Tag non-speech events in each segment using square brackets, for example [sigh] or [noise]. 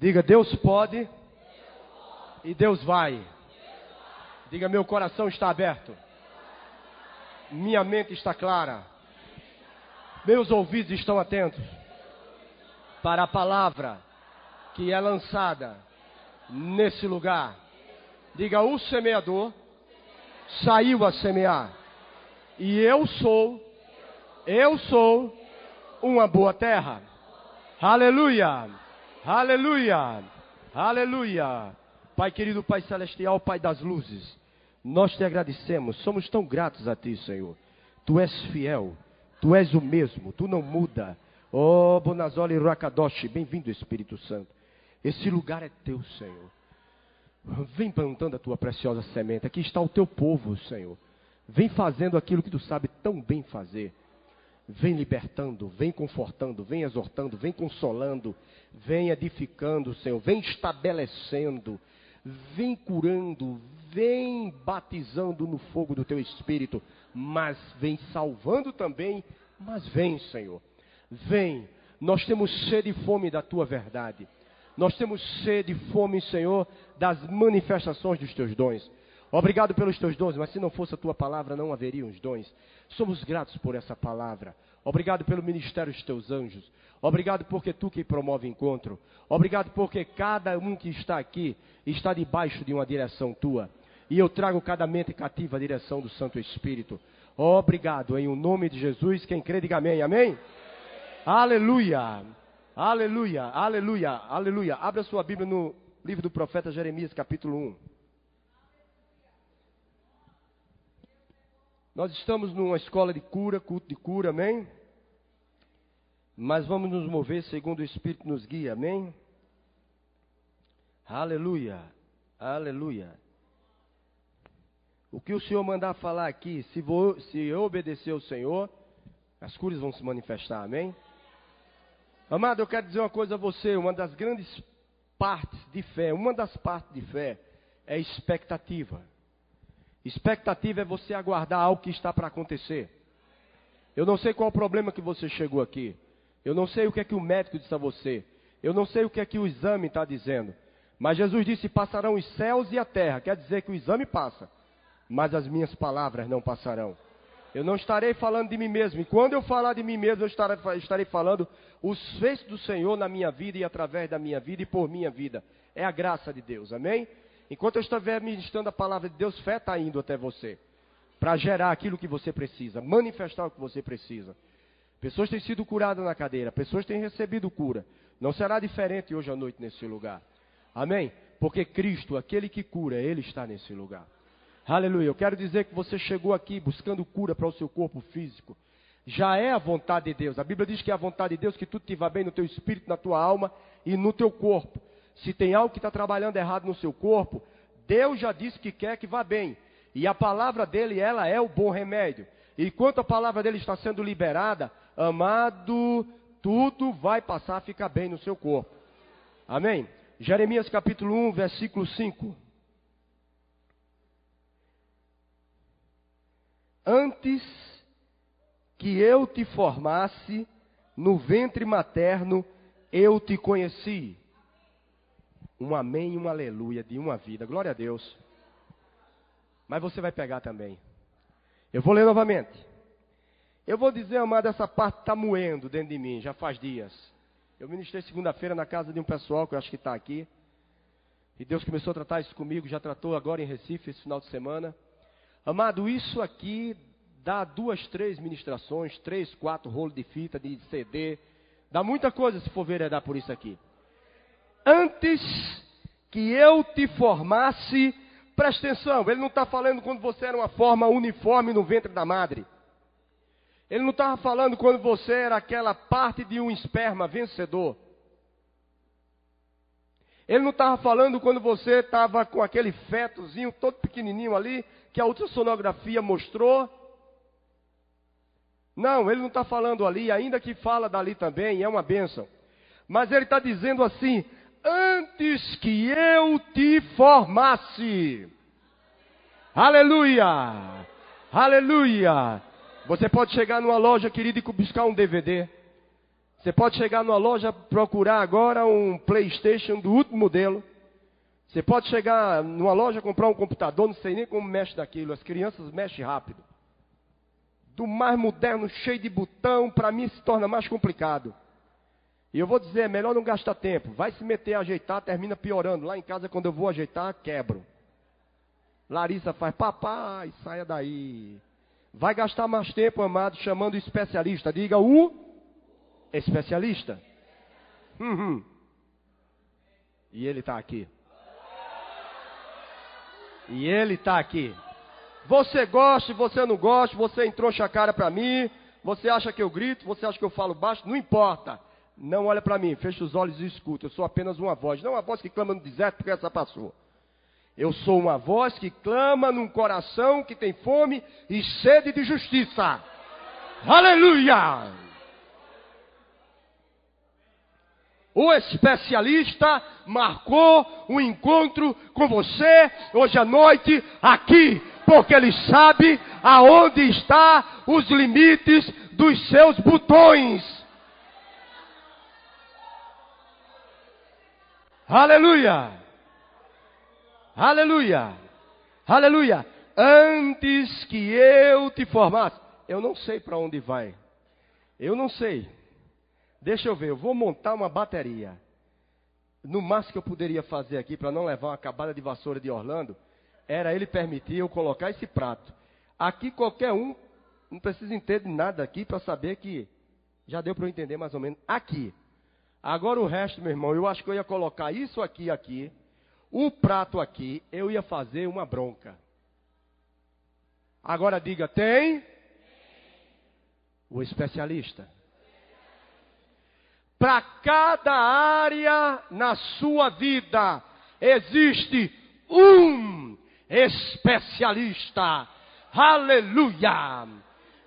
Diga, Deus pode e Deus vai. Diga, meu coração está aberto. Minha mente está clara. Meus ouvidos estão atentos para a palavra que é lançada nesse lugar. Diga: o semeador saiu a semear. E eu sou, eu sou uma boa terra. Aleluia! Aleluia! Aleluia! Pai querido, Pai celestial, Pai das luzes, nós te agradecemos, somos tão gratos a Ti, Senhor. Tu és fiel, Tu és o mesmo, Tu não muda. Oh, Bonazoli Rakadoshi, bem-vindo, Espírito Santo. Esse lugar é Teu, Senhor. Vem plantando a Tua preciosa semente. Aqui está o Teu povo, Senhor. Vem fazendo aquilo que Tu sabe tão bem fazer. Vem libertando, vem confortando, vem exortando, vem consolando, vem edificando, Senhor, vem estabelecendo, vem curando, vem batizando no fogo do teu espírito, mas vem salvando também, mas vem, Senhor. Vem. Nós temos sede e fome da tua verdade. Nós temos sede e fome, Senhor, das manifestações dos teus dons. Obrigado pelos teus dons, mas se não fosse a tua palavra, não haveriam os dons. Somos gratos por essa palavra. Obrigado pelo ministério dos teus anjos. Obrigado porque tu que promove encontro. Obrigado porque cada um que está aqui está debaixo de uma direção tua. E eu trago cada mente cativa à direção do Santo Espírito. Obrigado, em o nome de Jesus. Quem crê, diga amém. Amém? Aleluia. Aleluia. Aleluia. Aleluia. Abra sua Bíblia no livro do profeta Jeremias, capítulo 1. Nós estamos numa escola de cura, culto de cura, amém? mas vamos nos mover segundo o Espírito nos guia, amém? Aleluia, aleluia. O que o Senhor mandar falar aqui, se, vou, se eu obedecer ao Senhor, as curas vão se manifestar, amém? Amado, eu quero dizer uma coisa a você: uma das grandes partes de fé, uma das partes de fé é expectativa. Expectativa é você aguardar algo que está para acontecer. Eu não sei qual o problema que você chegou aqui. Eu não sei o que é que o médico disse a você. Eu não sei o que é que o exame está dizendo. Mas Jesus disse: passarão os céus e a terra. Quer dizer que o exame passa, mas as minhas palavras não passarão. Eu não estarei falando de mim mesmo. E quando eu falar de mim mesmo, eu estarei, estarei falando os feitos do Senhor na minha vida e através da minha vida e por minha vida. É a graça de Deus, amém? Enquanto eu estiver ministrando a palavra de Deus, fé está indo até você. Para gerar aquilo que você precisa, manifestar o que você precisa. Pessoas têm sido curadas na cadeira, pessoas têm recebido cura. Não será diferente hoje à noite nesse lugar. Amém? Porque Cristo, aquele que cura, Ele está nesse lugar. Aleluia. Eu quero dizer que você chegou aqui buscando cura para o seu corpo físico. Já é a vontade de Deus. A Bíblia diz que é a vontade de Deus que tudo te vá bem no teu espírito, na tua alma e no teu corpo. Se tem algo que está trabalhando errado no seu corpo, Deus já disse que quer que vá bem. E a palavra dele, ela é o bom remédio. Enquanto a palavra dele está sendo liberada, amado, tudo vai passar a ficar bem no seu corpo. Amém? Jeremias capítulo 1, versículo 5. Antes que eu te formasse no ventre materno, eu te conheci. Um amém e um aleluia de uma vida. Glória a Deus. Mas você vai pegar também. Eu vou ler novamente. Eu vou dizer, amado, essa parte está moendo dentro de mim, já faz dias. Eu ministrei segunda-feira na casa de um pessoal que eu acho que está aqui. E Deus começou a tratar isso comigo, já tratou agora em Recife esse final de semana. Amado, isso aqui dá duas, três ministrações, três, quatro rolos de fita, de CD. Dá muita coisa se for veredar por isso aqui. Antes que eu te formasse, presta atenção, ele não está falando quando você era uma forma uniforme no ventre da madre. Ele não estava falando quando você era aquela parte de um esperma vencedor. Ele não estava falando quando você estava com aquele fetozinho todo pequenininho ali, que a ultrassonografia mostrou. Não, ele não está falando ali, ainda que fala dali também, é uma bênção. Mas ele está dizendo assim: antes que eu te formasse. Aleluia! Aleluia! Você pode chegar numa loja, querido, e buscar um DVD. Você pode chegar numa loja procurar agora um PlayStation do último modelo. Você pode chegar numa loja comprar um computador, não sei nem como mexe daquilo. As crianças mexem rápido. Do mais moderno, cheio de botão, para mim se torna mais complicado. E eu vou dizer, é melhor não gastar tempo. Vai se meter a ajeitar, termina piorando. Lá em casa, quando eu vou ajeitar, quebro. Larissa faz, papai, saia daí. Vai gastar mais tempo, amado, chamando o especialista. Diga o especialista. Uhum. E ele está aqui. E ele está aqui. Você gosta, você não gosta, você entrou a cara para mim, você acha que eu grito, você acha que eu falo baixo, não importa. Não olha para mim, fecha os olhos e escuta. Eu sou apenas uma voz, não uma voz que clama no deserto porque essa passou. Eu sou uma voz que clama num coração que tem fome e sede de justiça. Aleluia! O especialista marcou um encontro com você hoje à noite aqui, porque ele sabe aonde está os limites dos seus botões. Aleluia! Aleluia! Aleluia! Antes que eu te formasse, eu não sei para onde vai. Eu não sei. Deixa eu ver, eu vou montar uma bateria. No máximo que eu poderia fazer aqui para não levar uma acabada de vassoura de Orlando, era ele permitir eu colocar esse prato. Aqui qualquer um não precisa entender nada aqui para saber que já deu para eu entender mais ou menos aqui. Agora o resto, meu irmão, eu acho que eu ia colocar isso aqui aqui, o prato aqui, eu ia fazer uma bronca. Agora diga, tem? O especialista. Para cada área na sua vida existe um especialista. Aleluia!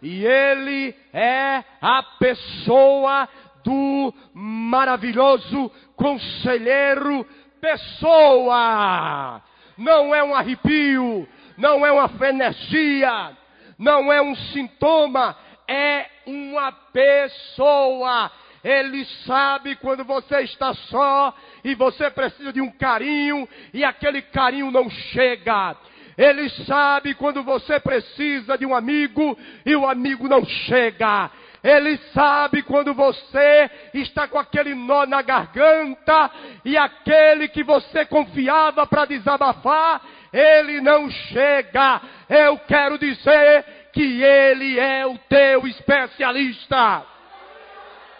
E ele é a pessoa do maravilhoso conselheiro pessoa. Não é um arrepio, não é uma fenecia, não é um sintoma, é uma pessoa ele sabe quando você está só e você precisa de um carinho e aquele carinho não chega. Ele sabe quando você precisa de um amigo e o amigo não chega. Ele sabe quando você está com aquele nó na garganta e aquele que você confiava para desabafar, ele não chega. Eu quero dizer que ele é o teu especialista.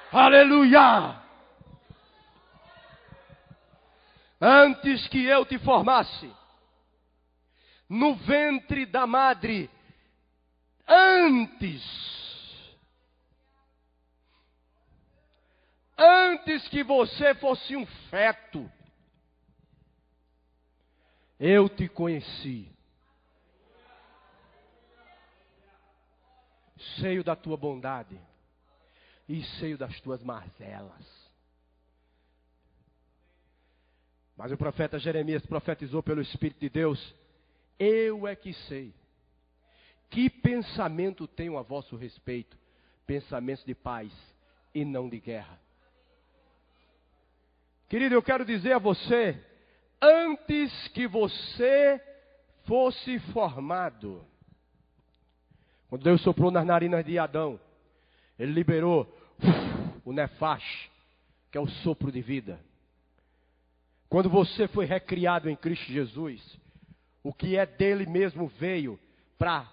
Aleluia! Antes que eu te formasse, no ventre da madre, antes, antes que você fosse um feto, eu te conheci. Cheio da tua bondade e cheio das tuas marzelas. Mas o profeta Jeremias profetizou pelo Espírito de Deus: Eu é que sei. Que pensamento tenho a vosso respeito? Pensamentos de paz e não de guerra. Querido, eu quero dizer a você, antes que você fosse formado, quando Deus soprou nas narinas de Adão, ele liberou o nefash, que é o sopro de vida. Quando você foi recriado em Cristo Jesus, o que é dele mesmo veio para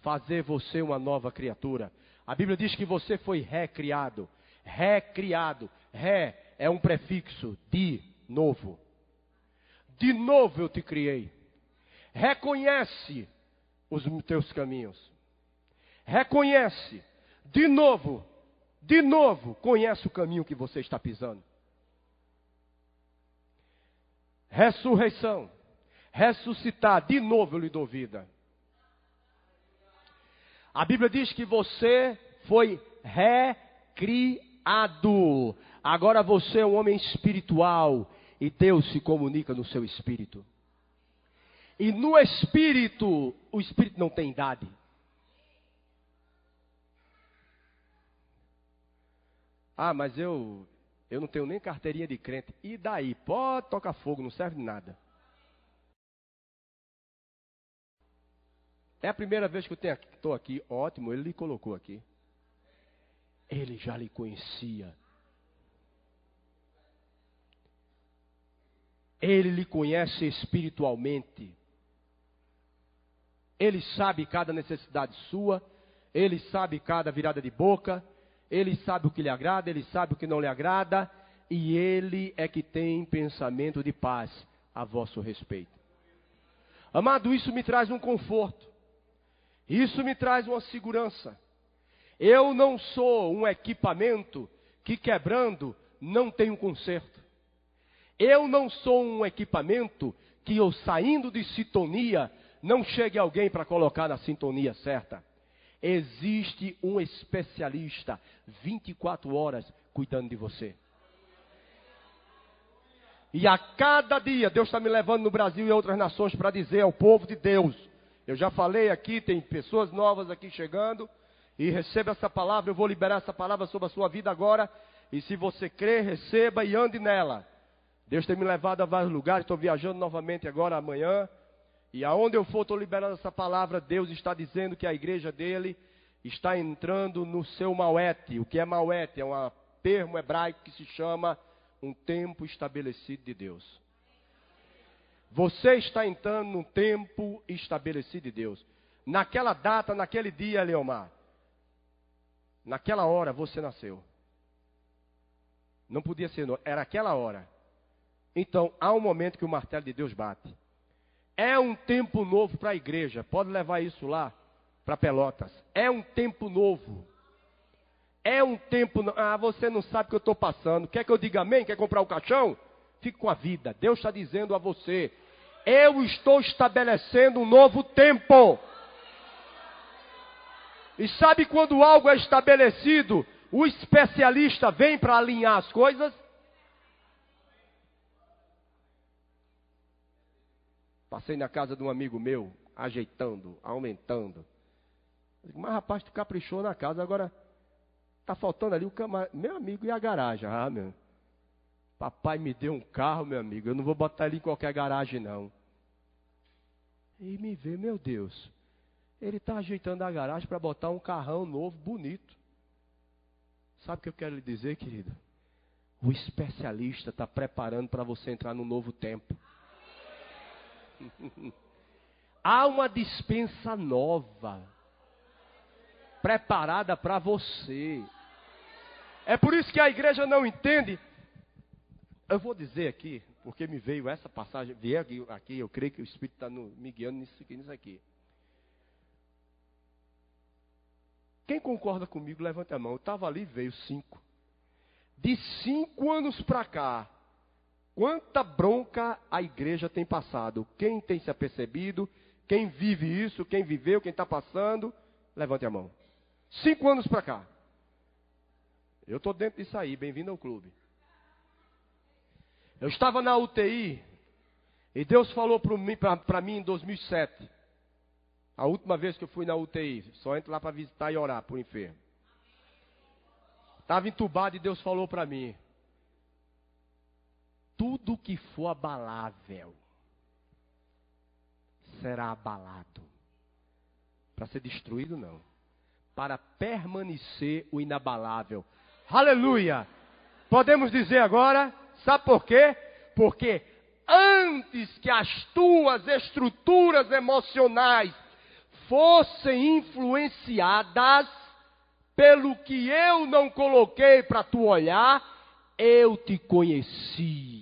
fazer você uma nova criatura. A Bíblia diz que você foi recriado. Recriado. Ré é um prefixo de novo. De novo eu te criei. Reconhece os teus caminhos. Reconhece de novo, de novo, conhece o caminho que você está pisando. Ressurreição, ressuscitar, de novo eu lhe dou vida. A Bíblia diz que você foi recriado. Agora você é um homem espiritual e Deus se comunica no seu espírito. E no espírito, o espírito não tem idade. Ah, mas eu eu não tenho nem carteirinha de crente. E daí? Pode tocar fogo, não serve de nada. É a primeira vez que eu estou aqui. Ótimo, ele lhe colocou aqui. Ele já lhe conhecia. Ele lhe conhece espiritualmente. Ele sabe cada necessidade sua. Ele sabe cada virada de boca. Ele sabe o que lhe agrada, ele sabe o que não lhe agrada, e ele é que tem pensamento de paz a vosso respeito. Amado, isso me traz um conforto, isso me traz uma segurança. Eu não sou um equipamento que quebrando não tem um conserto. Eu não sou um equipamento que eu saindo de sintonia não chegue alguém para colocar na sintonia certa. Existe um especialista 24 horas cuidando de você. E a cada dia Deus está me levando no Brasil e outras nações para dizer ao povo de Deus. Eu já falei aqui, tem pessoas novas aqui chegando. E receba essa palavra, eu vou liberar essa palavra sobre a sua vida agora. E se você crer, receba e ande nela. Deus tem me levado a vários lugares, estou viajando novamente agora amanhã. E aonde eu for, estou liberando essa palavra. Deus está dizendo que a igreja dele está entrando no seu Mauete. O que é Mauete? É um termo hebraico que se chama um tempo estabelecido de Deus. Você está entrando num tempo estabelecido de Deus. Naquela data, naquele dia, Leomar, naquela hora você nasceu. Não podia ser, era aquela hora. Então, há um momento que o martelo de Deus bate. É um tempo novo para a igreja. Pode levar isso lá para Pelotas. É um tempo novo. É um tempo. Ah, você não sabe o que eu estou passando. Quer que eu diga amém? Quer comprar o caixão? Fique com a vida. Deus está dizendo a você: Eu estou estabelecendo um novo tempo. E sabe quando algo é estabelecido, o especialista vem para alinhar as coisas? Passei na casa de um amigo meu, ajeitando, aumentando. Digo, mas rapaz, tu caprichou na casa, agora tá faltando ali o cama... meu amigo e a garagem. Ah, meu. Papai me deu um carro, meu amigo. Eu não vou botar ele em qualquer garagem, não. E me vê, meu Deus. Ele está ajeitando a garagem para botar um carrão novo, bonito. Sabe o que eu quero lhe dizer, querido? O especialista está preparando para você entrar no novo tempo. Há uma dispensa nova preparada para você. É por isso que a igreja não entende. Eu vou dizer aqui, porque me veio essa passagem, veio aqui, aqui eu creio que o Espírito está me guiando nisso, nisso aqui. Quem concorda comigo, levanta a mão. Eu estava ali, veio cinco. De cinco anos para cá, Quanta bronca a igreja tem passado? Quem tem se apercebido? Quem vive isso? Quem viveu? Quem está passando? Levante a mão. Cinco anos para cá. Eu estou dentro disso aí. Bem-vindo ao clube. Eu estava na UTI e Deus falou para mim, mim em 2007. A última vez que eu fui na UTI. Só entro lá para visitar e orar por enfermo. Estava entubado e Deus falou para mim tudo que for abalável será abalado. Para ser destruído, não. Para permanecer o inabalável. Aleluia! Podemos dizer agora, sabe por quê? Porque antes que as tuas estruturas emocionais fossem influenciadas pelo que eu não coloquei para tu olhar, eu te conheci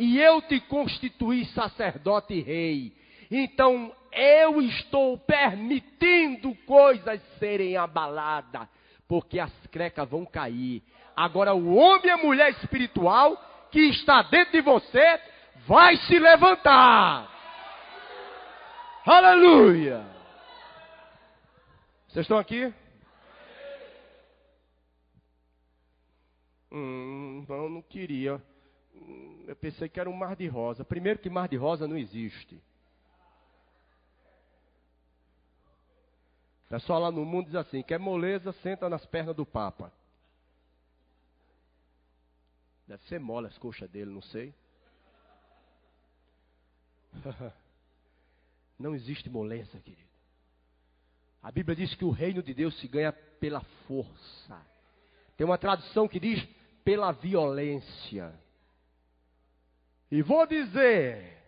e eu te constituí sacerdote e rei. Então eu estou permitindo coisas serem abaladas, porque as crecas vão cair. Agora o homem e a mulher espiritual que está dentro de você vai se levantar. Aleluia! Vocês estão aqui? Hum, não, não queria eu pensei que era um mar de rosa. Primeiro que mar de rosa não existe. O pessoal lá no mundo diz assim: quer moleza, senta nas pernas do Papa. Deve ser mole as coxas dele, não sei. [laughs] Não existe moleza, querido. A Bíblia diz que o reino de Deus se ganha pela força. Tem uma tradução que diz pela violência. E vou dizer,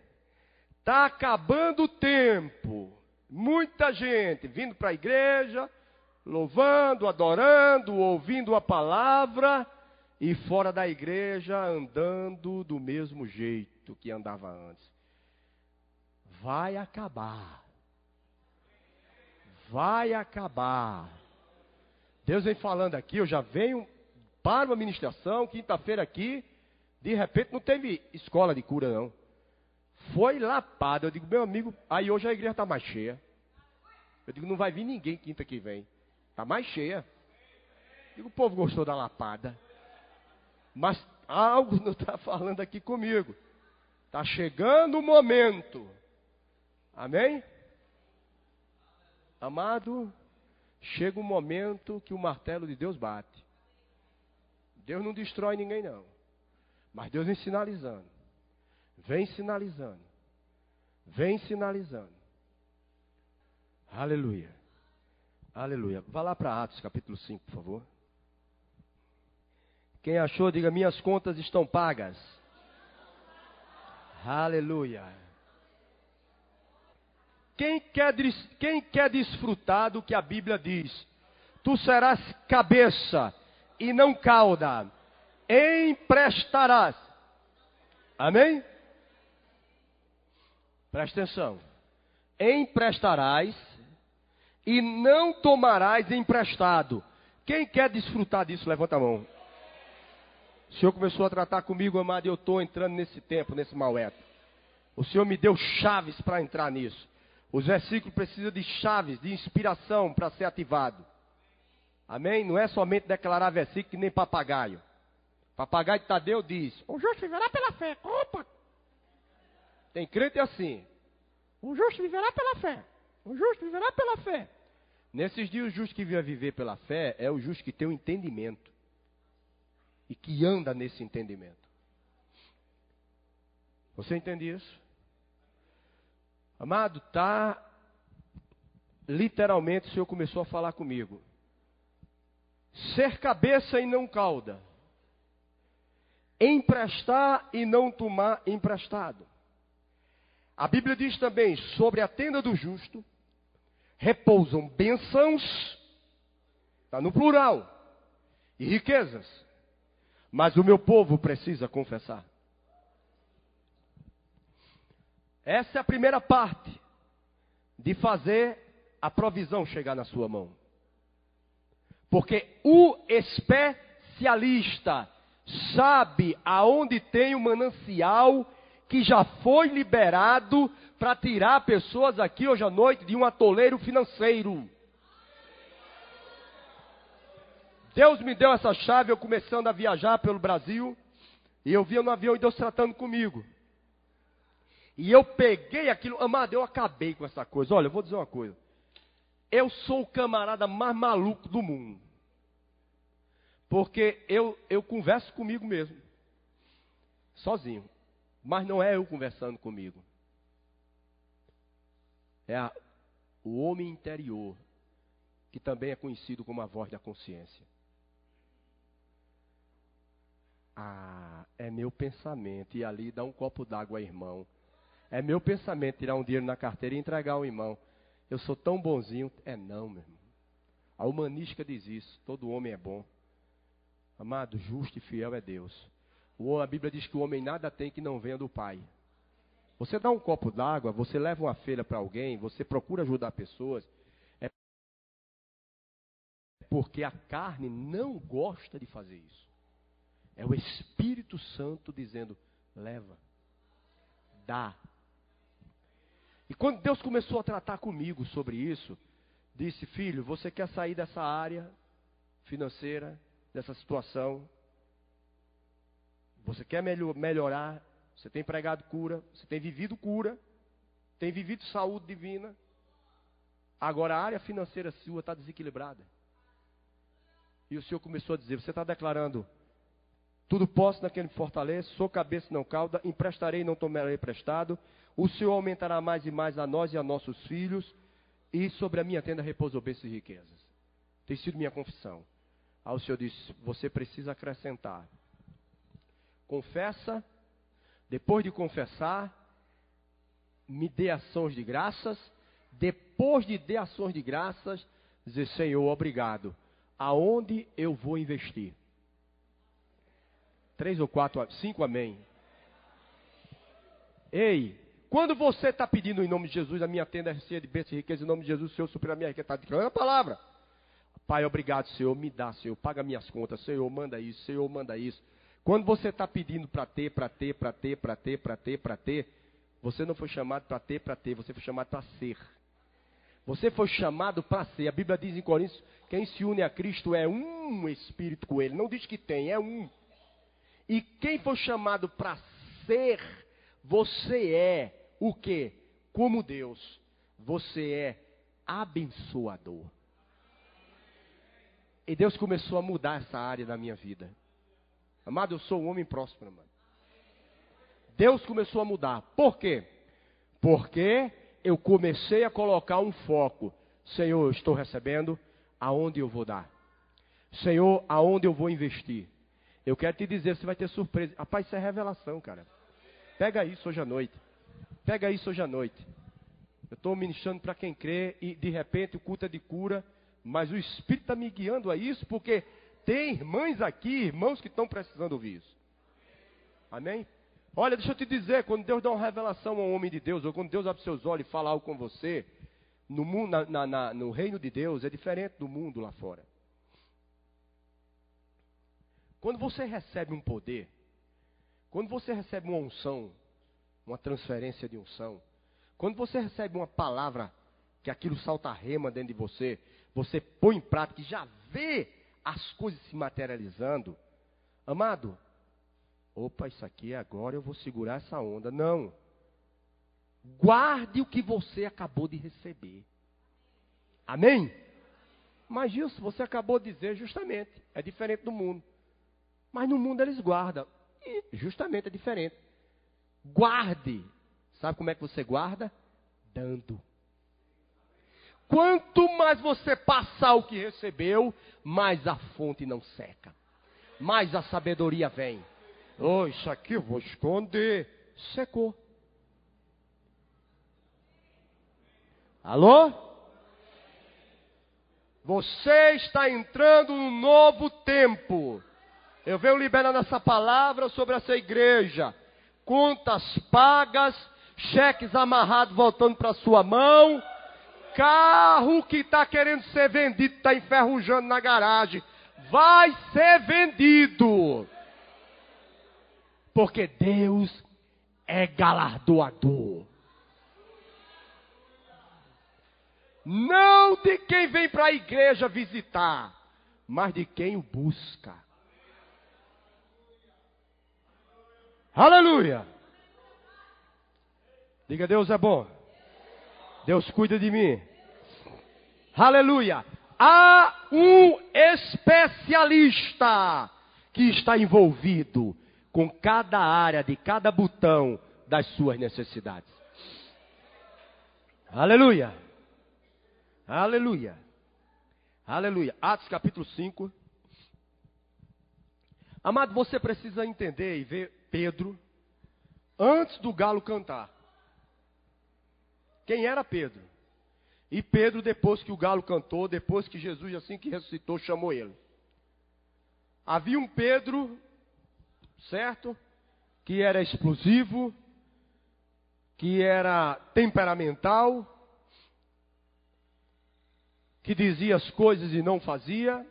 está acabando o tempo. Muita gente vindo para a igreja, louvando, adorando, ouvindo a palavra, e fora da igreja andando do mesmo jeito que andava antes. Vai acabar. Vai acabar. Deus vem falando aqui, eu já venho para uma ministração, quinta-feira aqui, de repente não teve escola de cura não. Foi lapada. Eu digo, meu amigo, aí hoje a igreja está mais cheia. Eu digo, não vai vir ninguém quinta que vem. Está mais cheia. Eu digo, o povo gostou da lapada. Mas algo não está falando aqui comigo. Está chegando o momento. Amém? Amado, chega um momento que o martelo de Deus bate. Deus não destrói ninguém, não. Mas Deus vem sinalizando. Vem sinalizando. Vem sinalizando. Aleluia. Aleluia. Vá lá para Atos capítulo 5, por favor. Quem achou, diga: Minhas contas estão pagas. Aleluia. Quem quer, quem quer desfrutar do que a Bíblia diz? Tu serás cabeça e não cauda. Emprestarás. Amém? Presta atenção. Emprestarás e não tomarás emprestado. Quem quer desfrutar disso, levanta a mão. O Senhor começou a tratar comigo, amado, e eu estou entrando nesse tempo, nesse maueto. O Senhor me deu chaves para entrar nisso. Os versículos precisam de chaves, de inspiração para ser ativado. Amém? Não é somente declarar versículo que nem papagaio. Papagaio de Tadeu diz: O justo viverá pela fé. Opa! Tem crente assim. O justo viverá pela fé. O justo viverá pela fé. Nesses dias, o justo que vive viver pela fé é o justo que tem o um entendimento e que anda nesse entendimento. Você entende isso? Amado, tá literalmente o Senhor começou a falar comigo. Ser cabeça e não cauda. Emprestar e não tomar emprestado. A Bíblia diz também sobre a tenda do justo repousam bênçãos, está no plural, e riquezas. Mas o meu povo precisa confessar. Essa é a primeira parte de fazer a provisão chegar na sua mão. Porque o especialista sabe aonde tem o manancial que já foi liberado para tirar pessoas aqui hoje à noite de um atoleiro financeiro. Deus me deu essa chave, eu começando a viajar pelo Brasil, e eu via no avião e Deus tratando comigo. E eu peguei aquilo, amado, eu acabei com essa coisa. Olha, eu vou dizer uma coisa. Eu sou o camarada mais maluco do mundo. Porque eu, eu converso comigo mesmo. Sozinho. Mas não é eu conversando comigo. É a, o homem interior, que também é conhecido como a voz da consciência. Ah, é meu pensamento. E ali dá um copo d'água ao irmão. É meu pensamento tirar um dinheiro na carteira e entregar ao irmão. Eu sou tão bonzinho. É não, meu irmão. A humanística diz isso. Todo homem é bom. Amado, justo e fiel é Deus. A Bíblia diz que o homem nada tem que não venha do Pai. Você dá um copo d'água, você leva uma feira para alguém, você procura ajudar pessoas. É porque a carne não gosta de fazer isso. É o Espírito Santo dizendo: leva, dá. E quando Deus começou a tratar comigo sobre isso, disse: Filho, você quer sair dessa área financeira, dessa situação? Você quer melhorar? Você tem pregado cura? Você tem vivido cura? Tem vivido saúde divina? Agora a área financeira sua está desequilibrada. E o Senhor começou a dizer: Você está declarando Tudo posso naquele que fortalece, sou cabeça não cauda, emprestarei e não tomarei emprestado. O Senhor aumentará mais e mais a nós e a nossos filhos, e sobre a minha tenda repousou bênçãos e riquezas. Tem sido minha confissão. Aí o Senhor disse: Você precisa acrescentar. Confessa, depois de confessar, me dê ações de graças. Depois de dar ações de graças, dizer: Senhor, obrigado. Aonde eu vou investir? Três ou quatro, cinco, amém. Ei, quando você está pedindo em nome de Jesus, a minha tenda é cheia de bênçãos e riqueza, em nome de Jesus, o Senhor suprir a minha riqueza, está declarando a palavra. Pai, obrigado, Senhor, me dá, Senhor, paga minhas contas, Senhor, manda isso, Senhor, manda isso. Quando você está pedindo para ter, para ter, para ter, para ter, para ter, para ter, você não foi chamado para ter, para ter, você foi chamado para ser. Você foi chamado para ser. A Bíblia diz em Coríntios: quem se une a Cristo é um espírito com Ele. Não diz que tem, é um. E quem foi chamado para ser, você é o que? Como Deus. Você é abençoador. E Deus começou a mudar essa área da minha vida. Amado, eu sou um homem próspero, amado. Deus começou a mudar. Por quê? Porque eu comecei a colocar um foco. Senhor, eu estou recebendo, aonde eu vou dar? Senhor, aonde eu vou investir? Eu quero te dizer, você vai ter surpresa. Rapaz, isso é revelação, cara. Pega isso hoje à noite. Pega isso hoje à noite. Eu estou ministrando para quem crê e de repente o culto é de cura, mas o Espírito está me guiando a isso porque tem irmãs aqui, irmãos que estão precisando ouvir isso. Amém? Olha, deixa eu te dizer, quando Deus dá uma revelação a um homem de Deus, ou quando Deus abre seus olhos e fala algo com você, no, mundo, na, na, no reino de Deus é diferente do mundo lá fora. Quando você recebe um poder, quando você recebe uma unção, uma transferência de unção, quando você recebe uma palavra que aquilo salta a rema dentro de você, você põe em prática e já vê as coisas se materializando. Amado, opa, isso aqui agora eu vou segurar essa onda. Não. Guarde o que você acabou de receber. Amém? Mas isso você acabou de dizer justamente. É diferente do mundo. Mas no mundo eles guardam. E justamente é diferente. Guarde. Sabe como é que você guarda? Dando. Quanto mais você passar o que recebeu, mais a fonte não seca. Mais a sabedoria vem. Oh, isso aqui eu vou esconder. Secou. Alô? Você está entrando num novo tempo. Eu venho liberando essa palavra sobre essa igreja. Contas pagas, cheques amarrados voltando para sua mão, carro que está querendo ser vendido, está enferrujando na garagem. Vai ser vendido. Porque Deus é galardoador. Não de quem vem para a igreja visitar, mas de quem o busca. Aleluia! Diga, Deus é bom. Deus cuida de mim. Aleluia! Há um especialista que está envolvido com cada área de cada botão das suas necessidades. Aleluia! Aleluia! Aleluia! Atos capítulo 5. Amado, você precisa entender e ver Pedro antes do galo cantar. Quem era Pedro? E Pedro, depois que o galo cantou, depois que Jesus, assim que ressuscitou, chamou ele. Havia um Pedro, certo? Que era explosivo, que era temperamental, que dizia as coisas e não fazia,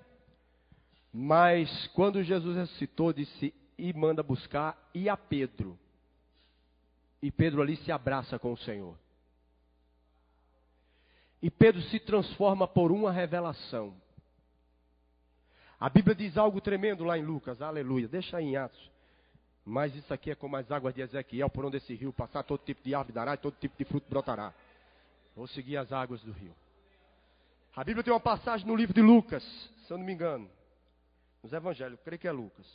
mas quando Jesus ressuscitou, disse: e manda buscar, e a Pedro. E Pedro ali se abraça com o Senhor. E Pedro se transforma por uma revelação. A Bíblia diz algo tremendo lá em Lucas, aleluia. Deixa aí em Atos. Mas isso aqui é como as águas de Ezequiel, por onde esse rio passar, todo tipo de árvore dará, e todo tipo de fruto brotará. Vou seguir as águas do rio. A Bíblia tem uma passagem no livro de Lucas, se eu não me engano. Nos Evangelhos, creio que é Lucas.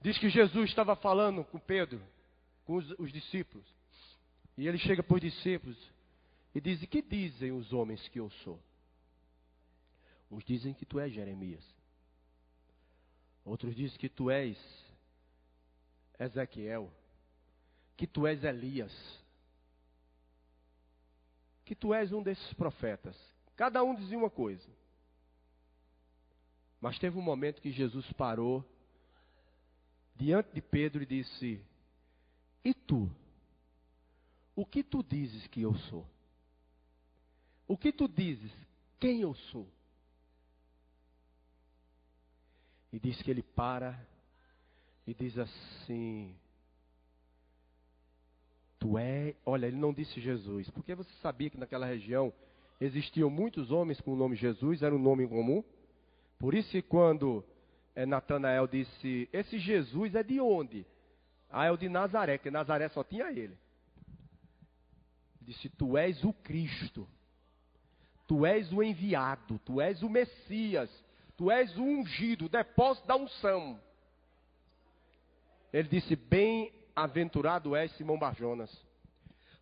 Diz que Jesus estava falando com Pedro, com os, os discípulos. E ele chega para os discípulos e diz: Que dizem os homens que eu sou? Uns dizem que tu és Jeremias. Outros dizem que tu és Ezequiel. Que tu és Elias. Que tu és um desses profetas. Cada um dizia uma coisa. Mas teve um momento que Jesus parou diante de Pedro e disse: E tu? O que tu dizes que eu sou? O que tu dizes quem eu sou? E diz que ele para e diz assim: Tu é. Olha, ele não disse Jesus, porque você sabia que naquela região existiam muitos homens com o nome Jesus, era um nome comum. Por isso que quando é, Natanael disse: Esse Jesus é de onde? Ah, é o de Nazaré, que Nazaré só tinha ele. Disse: Tu és o Cristo. Tu és o enviado, tu és o Messias, tu és o ungido, o depósito da unção. Ele disse: Bem-aventurado és Simão Barjonas,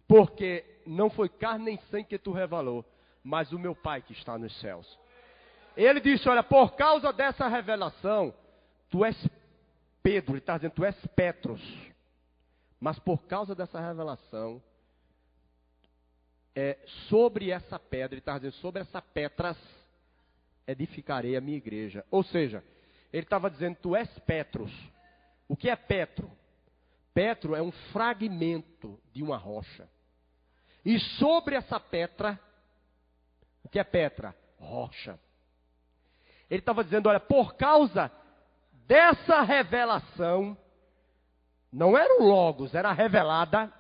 porque não foi carne nem sangue que tu revelou, mas o meu Pai que está nos céus. Ele disse: Olha, por causa dessa revelação, tu és Pedro, ele está dizendo, tu és Petros. Mas por causa dessa revelação, é, sobre essa pedra, ele está dizendo, sobre essa Petras, edificarei a minha igreja. Ou seja, ele estava dizendo, tu és Petros. O que é Petro? Petro é um fragmento de uma rocha. E sobre essa Petra, o que é Petra? Rocha. Ele estava dizendo, olha, por causa dessa revelação, não era o Logos, era revelada.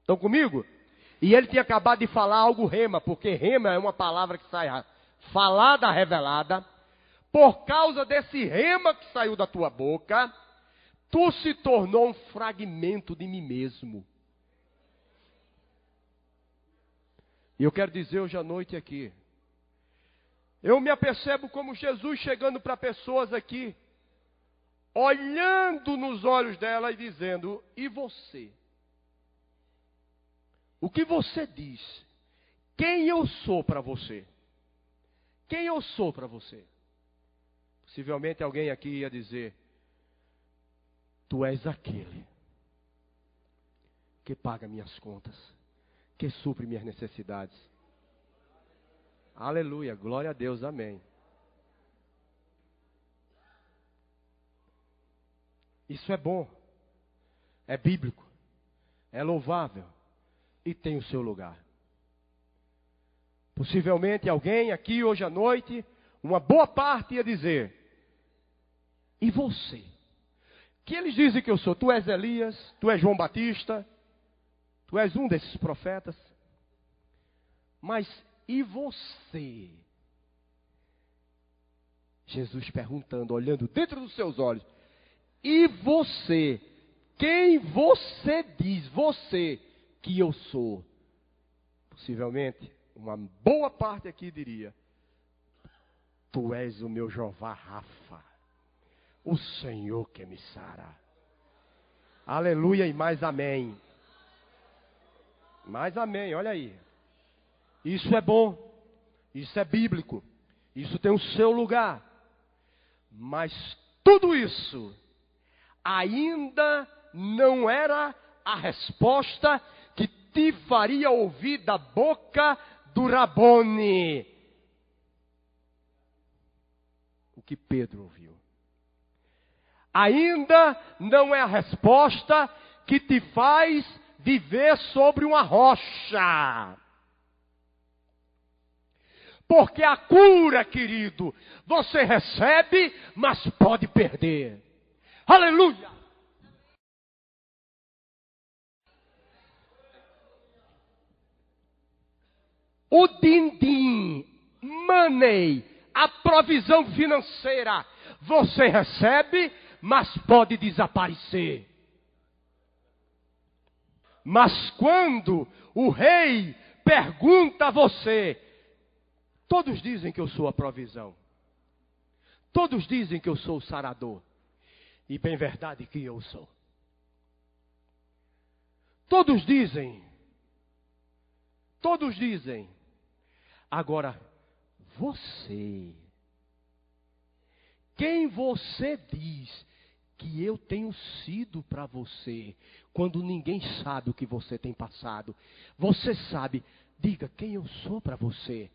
Estão comigo? E ele tinha acabado de falar algo rema, porque rema é uma palavra que sai falada, revelada. Por causa desse rema que saiu da tua boca, tu se tornou um fragmento de mim mesmo. E eu quero dizer hoje à noite aqui. Eu me apercebo como Jesus chegando para pessoas aqui, olhando nos olhos dela e dizendo: E você? O que você diz? Quem eu sou para você? Quem eu sou para você? Possivelmente alguém aqui ia dizer: Tu és aquele que paga minhas contas, que supre minhas necessidades. Aleluia, glória a Deus, amém. Isso é bom, é bíblico, é louvável e tem o seu lugar. Possivelmente alguém aqui hoje à noite, uma boa parte ia dizer: E você? Que eles dizem que eu sou? Tu és Elias, tu és João Batista, tu és um desses profetas. Mas e você? Jesus perguntando, olhando dentro dos seus olhos: E você? Quem você diz, você, que eu sou? Possivelmente, uma boa parte aqui diria: Tu és o meu Jeová Rafa, o Senhor que me sara. Aleluia e mais amém. Mais amém, olha aí. Isso é bom, isso é bíblico, isso tem o seu lugar. Mas tudo isso ainda não era a resposta te faria ouvir da boca do Rabone. O que Pedro ouviu. Ainda não é a resposta que te faz viver sobre uma rocha. Porque a cura, querido, você recebe, mas pode perder. Aleluia! O din-din, money, a provisão financeira, você recebe, mas pode desaparecer. Mas quando o rei pergunta a você, todos dizem que eu sou a provisão, todos dizem que eu sou o sarador. e bem verdade que eu sou. Todos dizem, todos dizem, agora você, quem você diz que eu tenho sido para você, quando ninguém sabe o que você tem passado. Você sabe, diga quem eu sou para você.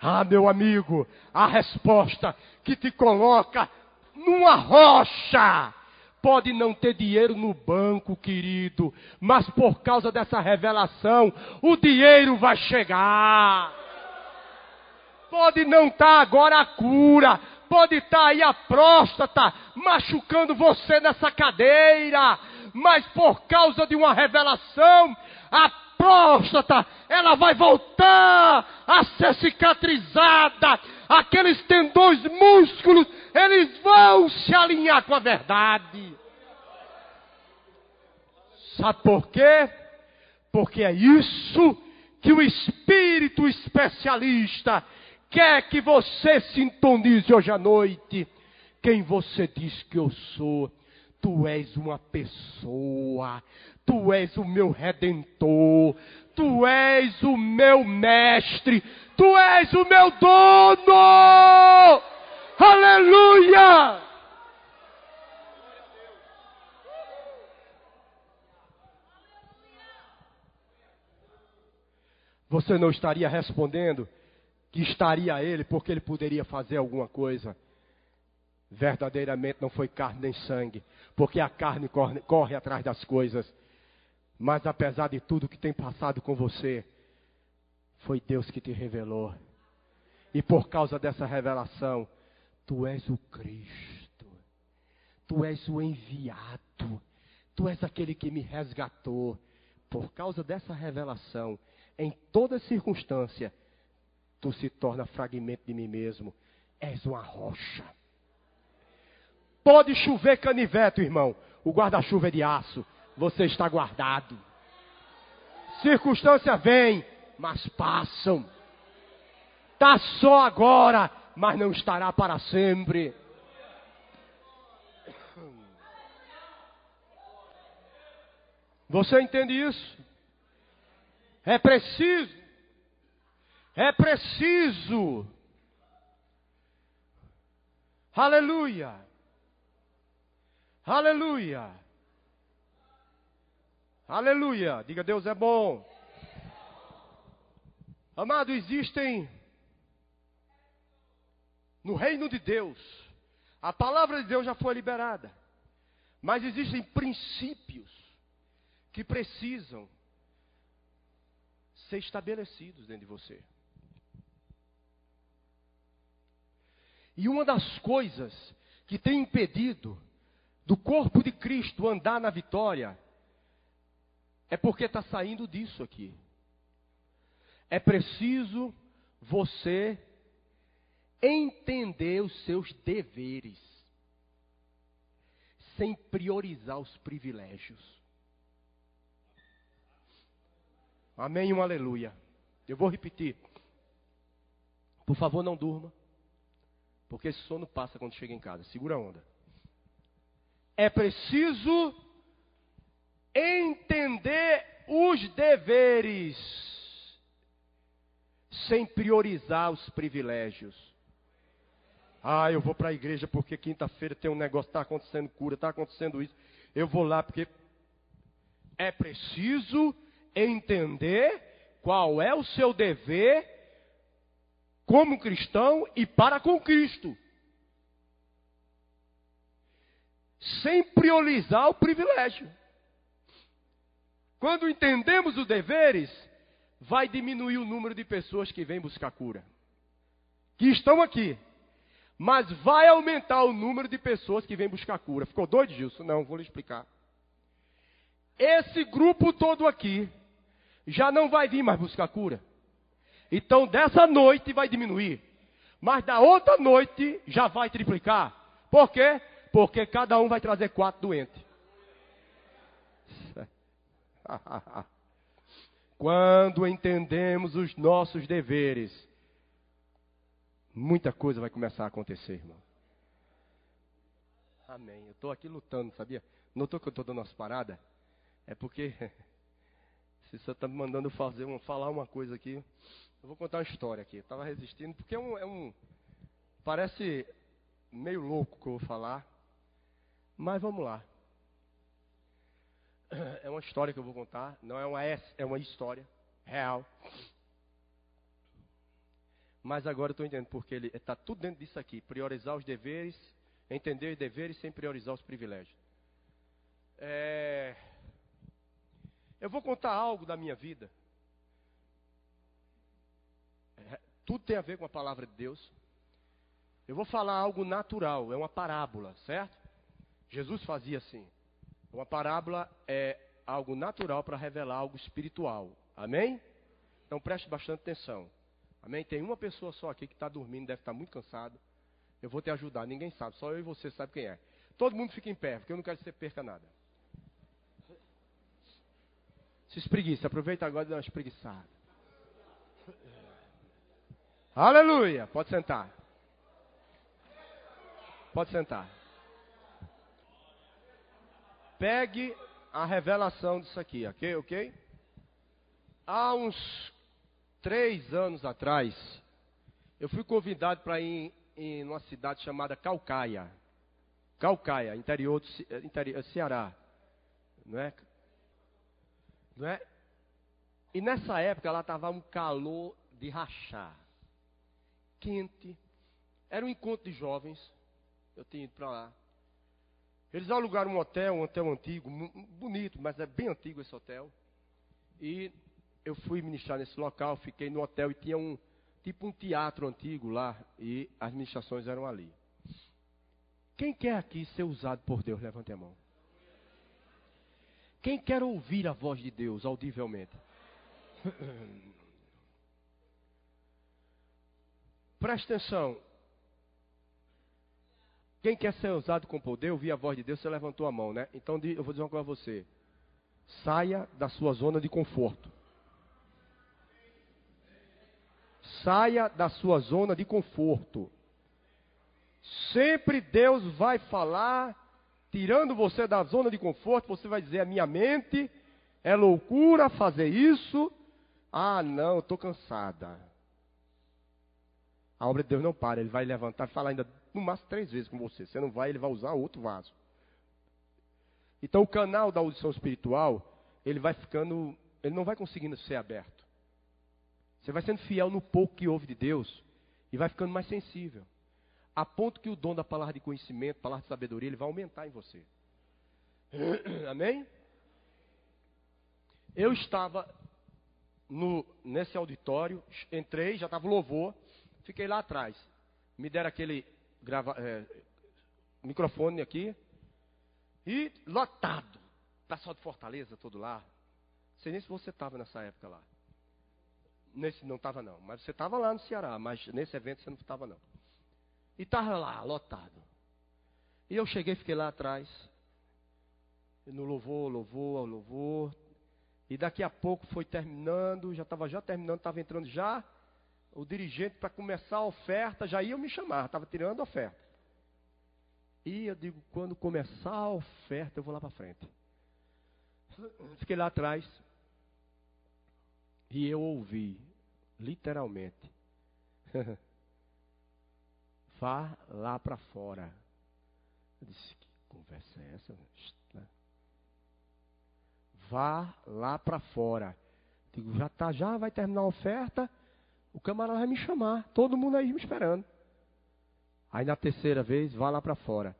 Ah, meu amigo, a resposta que te coloca numa rocha. Pode não ter dinheiro no banco, querido, mas por causa dessa revelação, o dinheiro vai chegar. Pode não estar tá agora a cura, pode estar tá aí a próstata machucando você nessa cadeira, mas por causa de uma revelação, a próstata, ela vai voltar a ser cicatrizada. Aqueles tendões, músculos, eles vão se alinhar com a verdade. Sabe por quê? Porque é isso que o Espírito especialista quer que você sintonize hoje à noite. Quem você diz que eu sou? Tu és uma pessoa, tu és o meu redentor, tu és o meu mestre, tu és o meu dono. Aleluia! Você não estaria respondendo que estaria ele porque ele poderia fazer alguma coisa. Verdadeiramente não foi carne nem sangue, porque a carne corre, corre atrás das coisas. Mas apesar de tudo que tem passado com você, foi Deus que te revelou. E por causa dessa revelação, tu és o Cristo. Tu és o enviado. Tu és aquele que me resgatou. Por causa dessa revelação, em toda circunstância, tu se torna fragmento de mim mesmo. És uma rocha. Pode chover canivete, irmão. O guarda-chuva é de aço. Você está guardado. Circunstância vem, mas passam. Está só agora, mas não estará para sempre. Você entende isso? É preciso é preciso. Aleluia. Aleluia. Aleluia. Diga Deus é bom. Amado, existem no reino de Deus, a palavra de Deus já foi liberada. Mas existem princípios que precisam ser estabelecidos dentro de você. E uma das coisas que tem impedido do corpo de Cristo andar na vitória é porque está saindo disso aqui. É preciso você entender os seus deveres, sem priorizar os privilégios. Amém e um aleluia. Eu vou repetir. Por favor, não durma. Porque esse sono passa quando chega em casa. Segura a onda. É preciso entender os deveres sem priorizar os privilégios. Ah, eu vou para a igreja porque quinta-feira tem um negócio, está acontecendo cura, está acontecendo isso. Eu vou lá porque é preciso entender qual é o seu dever como cristão e para com Cristo. Sem priorizar o privilégio. Quando entendemos os deveres, vai diminuir o número de pessoas que vêm buscar cura. Que estão aqui. Mas vai aumentar o número de pessoas que vêm buscar cura. Ficou doido, Gilson? Não, vou lhe explicar. Esse grupo todo aqui já não vai vir mais buscar cura. Então dessa noite vai diminuir. Mas da outra noite já vai triplicar. Por quê? Porque cada um vai trazer quatro doentes. [laughs] Quando entendemos os nossos deveres, muita coisa vai começar a acontecer, irmão. Amém. Eu estou aqui lutando, sabia? Notou que eu estou dando umas paradas? É porque [laughs] se você está me mandando fazer falar uma coisa aqui, eu vou contar uma história aqui. Estava resistindo, porque é um, é um. Parece meio louco que eu vou falar. Mas vamos lá. [clears throat] É uma história que eu vou contar. Não é uma, é uma história real. Mas agora eu estou entendendo porque ele está tudo dentro disso aqui. Priorizar os deveres, entender os deveres sem priorizar os privilégios. É... Eu vou contar algo da minha vida. Tudo tem a ver com a palavra de Deus. Eu vou falar algo natural, é uma parábola, certo? Jesus fazia assim. Uma parábola é algo natural para revelar algo espiritual. Amém? Então preste bastante atenção. Amém? Tem uma pessoa só aqui que está dormindo, deve estar tá muito cansado. Eu vou te ajudar, ninguém sabe, só eu e você sabe quem é. Todo mundo fica em pé, porque eu não quero que você perca nada. Se espreguiça, aproveita agora e dá uma espreguiçada. Aleluia! Pode sentar. Pode sentar. Pegue a revelação disso aqui, ok? Ok? Há uns três anos atrás, eu fui convidado para ir em uma cidade chamada Calcaia. Calcaia, interior do interior, Ceará. Não é? Não é? E nessa época ela estava um calor de rachar. Quente. Era um encontro de jovens. Eu tinha ido para lá. Eles alugaram um hotel, um hotel antigo, bonito, mas é bem antigo esse hotel. E eu fui ministrar nesse local, fiquei no hotel e tinha um tipo um teatro antigo lá e as ministrações eram ali. Quem quer aqui ser usado por Deus? Levante a mão. Quem quer ouvir a voz de Deus audivelmente? [laughs] Preste atenção. Quem quer ser usado com poder, ouvir a voz de Deus, você levantou a mão, né? Então eu vou dizer uma coisa a você. Saia da sua zona de conforto. Saia da sua zona de conforto. Sempre Deus vai falar tirando você da zona de conforto, você vai dizer: a minha mente é loucura fazer isso. Ah, não, estou cansada. A obra de Deus não para, ele vai levantar e falar ainda no máximo três vezes com você. Você não vai, ele vai usar outro vaso. Então o canal da audição espiritual, ele vai ficando, ele não vai conseguindo ser aberto. Você vai sendo fiel no pouco que ouve de Deus e vai ficando mais sensível a ponto que o dom da palavra de conhecimento, palavra de sabedoria, ele vai aumentar em você. [coughs] Amém? Eu estava no, nesse auditório, entrei, já estava louvor, fiquei lá atrás. Me deram aquele grava, é, microfone aqui e lotado. Pessoal de Fortaleza todo lá. Não sei nem se você estava nessa época lá. Nesse não estava não, mas você estava lá no Ceará, mas nesse evento você não estava não. E estava lá, lotado. E eu cheguei, fiquei lá atrás. No louvor, louvor, louvor. E daqui a pouco foi terminando, já estava já terminando, estava entrando já o dirigente para começar a oferta, já ia me chamar, estava tirando a oferta. E eu digo, quando começar a oferta, eu vou lá para frente. [clears throat] Fiquei lá atrás. E eu ouvi, literalmente. [laughs] Vá lá para fora. Eu disse, que conversa é essa? Vá lá para fora. Digo, já tá, já vai terminar a oferta. O camarada vai me chamar. Todo mundo aí me esperando. Aí na terceira vez, vá lá para fora.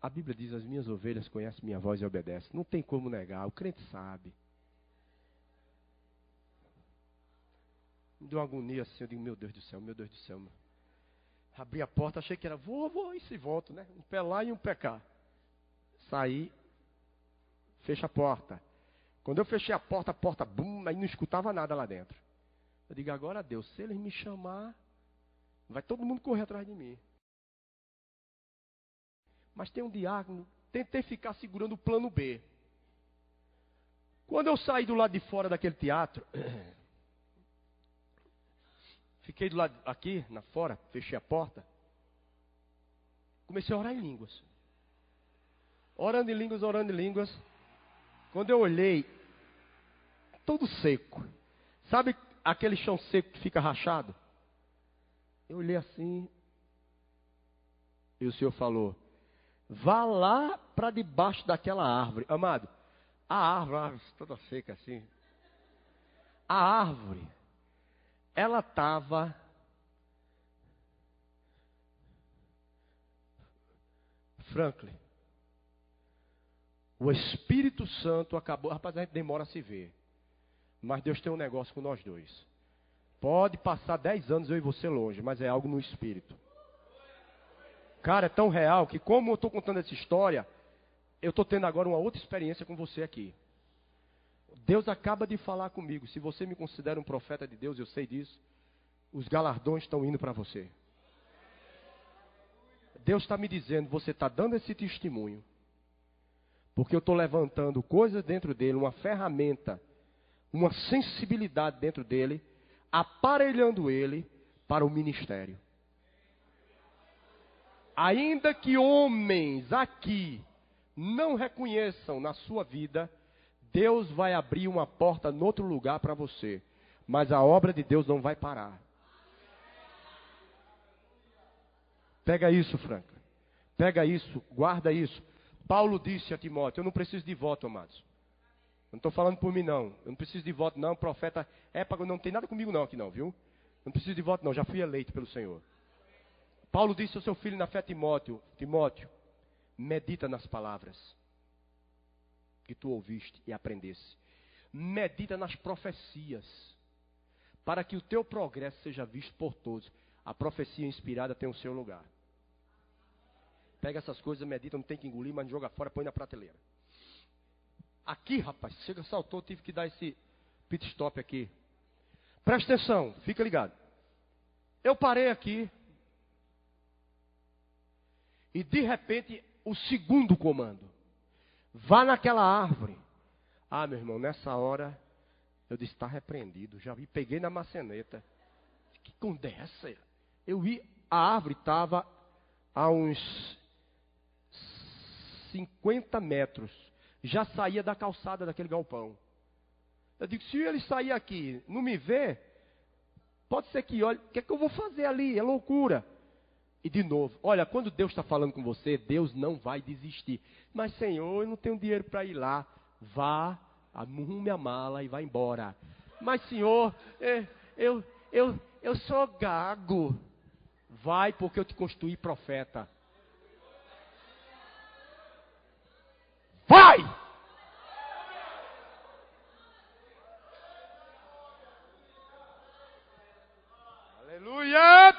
A Bíblia diz: As minhas ovelhas conhecem minha voz e obedecem. Não tem como negar, o crente sabe. Me deu uma agonia assim, eu digo: Meu Deus do céu, meu Deus do céu. Meu. Abri a porta, achei que era vou, vou e se volto, né? Um pé lá e um pé cá. Saí, fecha a porta. Quando eu fechei a porta, a porta, bum, aí não escutava nada lá dentro. Eu digo, agora Deus, se eles me chamar, vai todo mundo correr atrás de mim. Mas tem um diácono, tentei ficar segurando o plano B. Quando eu saí do lado de fora daquele teatro, [clears throat] Fiquei do lado aqui, na fora, fechei a porta. Comecei a orar em línguas. Orando em línguas, orando em línguas. Quando eu olhei, todo seco. Sabe aquele chão seco que fica rachado? Eu olhei assim. E o Senhor falou: Vá lá para debaixo daquela árvore. Amado, a árvore, a árvore toda seca assim. A árvore, ela estava Franklin. O Espírito Santo acabou. Rapaz, a gente demora a se ver. Mas Deus tem um negócio com nós dois. Pode passar dez anos eu e você longe, mas é algo no Espírito. Cara, é tão real que, como eu estou contando essa história, eu estou tendo agora uma outra experiência com você aqui. Deus acaba de falar comigo. Se você me considera um profeta de Deus, eu sei disso. Os galardões estão indo para você. Deus está me dizendo, você está dando esse testemunho. Porque eu estou levantando coisas dentro dele, uma ferramenta, uma sensibilidade dentro dele, aparelhando ele para o ministério. Ainda que homens aqui não reconheçam na sua vida, Deus vai abrir uma porta em outro lugar para você. Mas a obra de Deus não vai parar. Pega isso, Franca. Pega isso, guarda isso. Paulo disse a Timóteo: Eu não preciso de voto, amados. Não estou falando por mim, não. Eu não preciso de voto, não. Profeta é para não tem nada comigo, não, aqui não, viu? Não preciso de voto, não. Já fui eleito pelo Senhor. Paulo disse ao seu filho na fé, Timóteo: Timóteo, medita nas palavras que tu ouviste e aprendesse. Medita nas profecias, para que o teu progresso seja visto por todos. A profecia inspirada tem o seu lugar. Pega essas coisas, medita, não tem que engolir, mas joga fora, põe na prateleira. Aqui, rapaz, chega, saltou, tive que dar esse pit stop aqui. Presta atenção, fica ligado. Eu parei aqui. E de repente, o segundo comando. Vá naquela árvore. Ah, meu irmão, nessa hora, eu disse, está repreendido. Já vi, peguei na maçaneta. Que conversa. É eu vi, a árvore estava a uns 50 metros, já saía da calçada daquele galpão. Eu digo, se ele sair aqui, não me vê, pode ser que olhe, o que é que eu vou fazer ali? É loucura. E de novo, olha, quando Deus está falando com você, Deus não vai desistir. Mas, Senhor, eu não tenho dinheiro para ir lá. Vá, arrume a mala e vá embora. Mas, Senhor, é, eu, eu, eu sou gago. Vai, porque eu te construí profeta. Vai! Aleluia!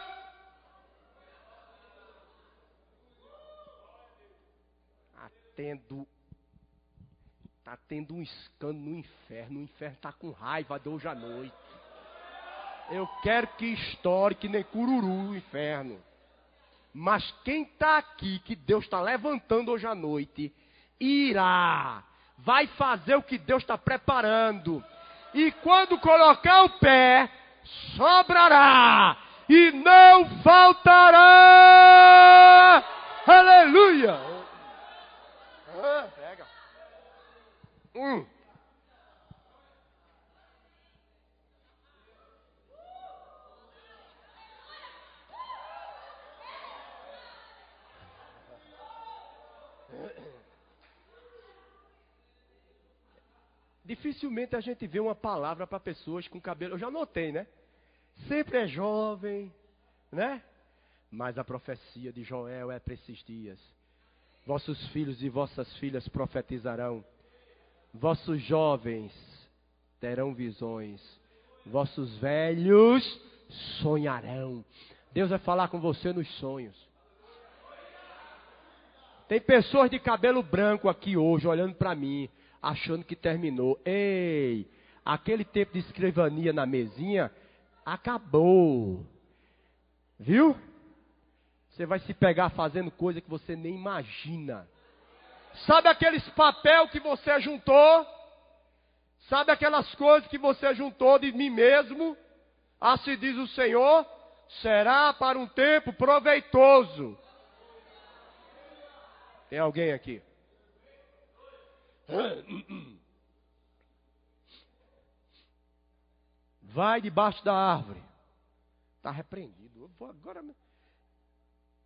Está tendo, tá tendo um escândalo no inferno. O inferno está com raiva de hoje à noite. Eu quero que estoure que nem cururu o inferno. Mas quem está aqui, que Deus está levantando hoje à noite, irá, vai fazer o que Deus está preparando. E quando colocar o pé, sobrará e não faltará. Aleluia! Ah, pega. Hum. Dificilmente a gente vê uma palavra para pessoas com cabelo. Eu já notei, né? Sempre é jovem, né? Mas a profecia de Joel é para esses dias. Vossos filhos e vossas filhas profetizarão. Vossos jovens terão visões. Vossos velhos sonharão. Deus vai falar com você nos sonhos. Tem pessoas de cabelo branco aqui hoje olhando para mim achando que terminou. Ei, aquele tempo de escrivania na mesinha acabou. Viu? Você vai se pegar fazendo coisa que você nem imagina. Sabe aqueles papel que você juntou? Sabe aquelas coisas que você juntou de mim mesmo? Assim diz o Senhor: será para um tempo proveitoso. Tem alguém aqui? Vai debaixo da árvore. Está repreendido. Eu vou agora.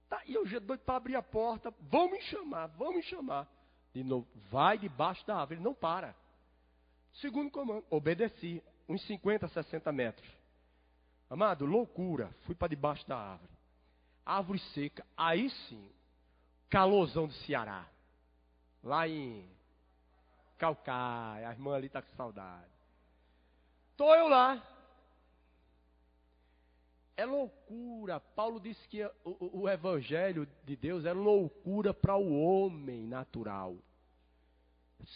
Tá, eu já doido para abrir a porta. Vão me chamar, vão me chamar. De novo, vai debaixo da árvore. Ele não para. Segundo comando, obedeci. Uns 50, 60 metros. Amado, loucura. Fui para debaixo da árvore. Árvore seca. Aí sim, calorzão do Ceará. Lá em Calcaia. A irmã ali está com saudade. Estou eu lá. É loucura. Paulo disse que o, o evangelho de Deus é loucura para o homem natural.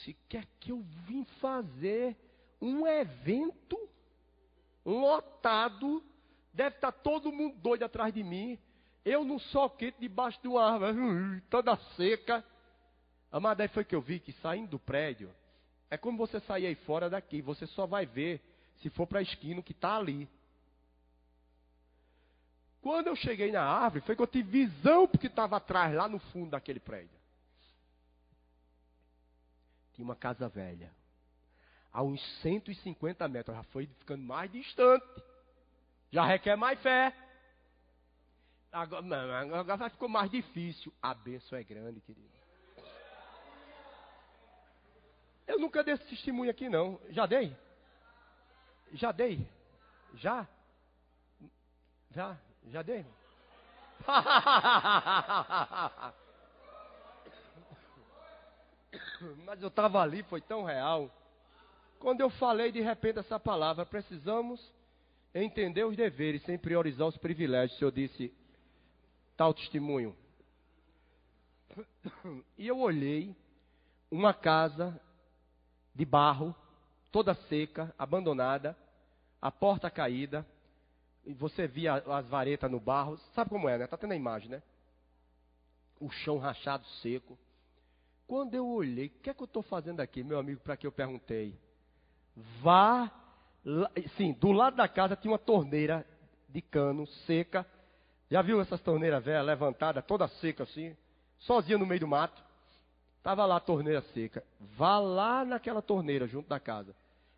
Se quer que eu vim fazer um evento lotado, deve estar todo mundo doido atrás de mim. Eu num soquete debaixo de uma árvore, toda seca. Amada, aí foi que eu vi que saindo do prédio, é como você sair aí fora daqui, você só vai ver se for para a esquina que está ali. Quando eu cheguei na árvore, foi que eu tive visão porque estava atrás, lá no fundo daquele prédio. Tinha uma casa velha. A uns 150 metros, já foi ficando mais distante. Já requer mais fé. Agora, agora ficou mais difícil. A bênção é grande, querido. Eu nunca dei esse testemunho aqui, não. Já dei? Já dei? Já? Já? Já dei? [laughs] Mas eu estava ali, foi tão real. Quando eu falei de repente essa palavra, precisamos entender os deveres sem priorizar os privilégios. Senhor disse tal testemunho. E eu olhei uma casa de barro, toda seca, abandonada, a porta caída, e você via as varetas no barro. Sabe como é, né? Está tendo a imagem, né? O chão rachado seco. Quando eu olhei, o que é que eu estou fazendo aqui, meu amigo, para que eu perguntei? Vá. Sim, do lado da casa tinha uma torneira de cano seca. Já viu essas torneiras velhas levantadas, toda seca assim? Sozinha no meio do mato. Estava lá a torneira seca. Vá lá naquela torneira junto da casa.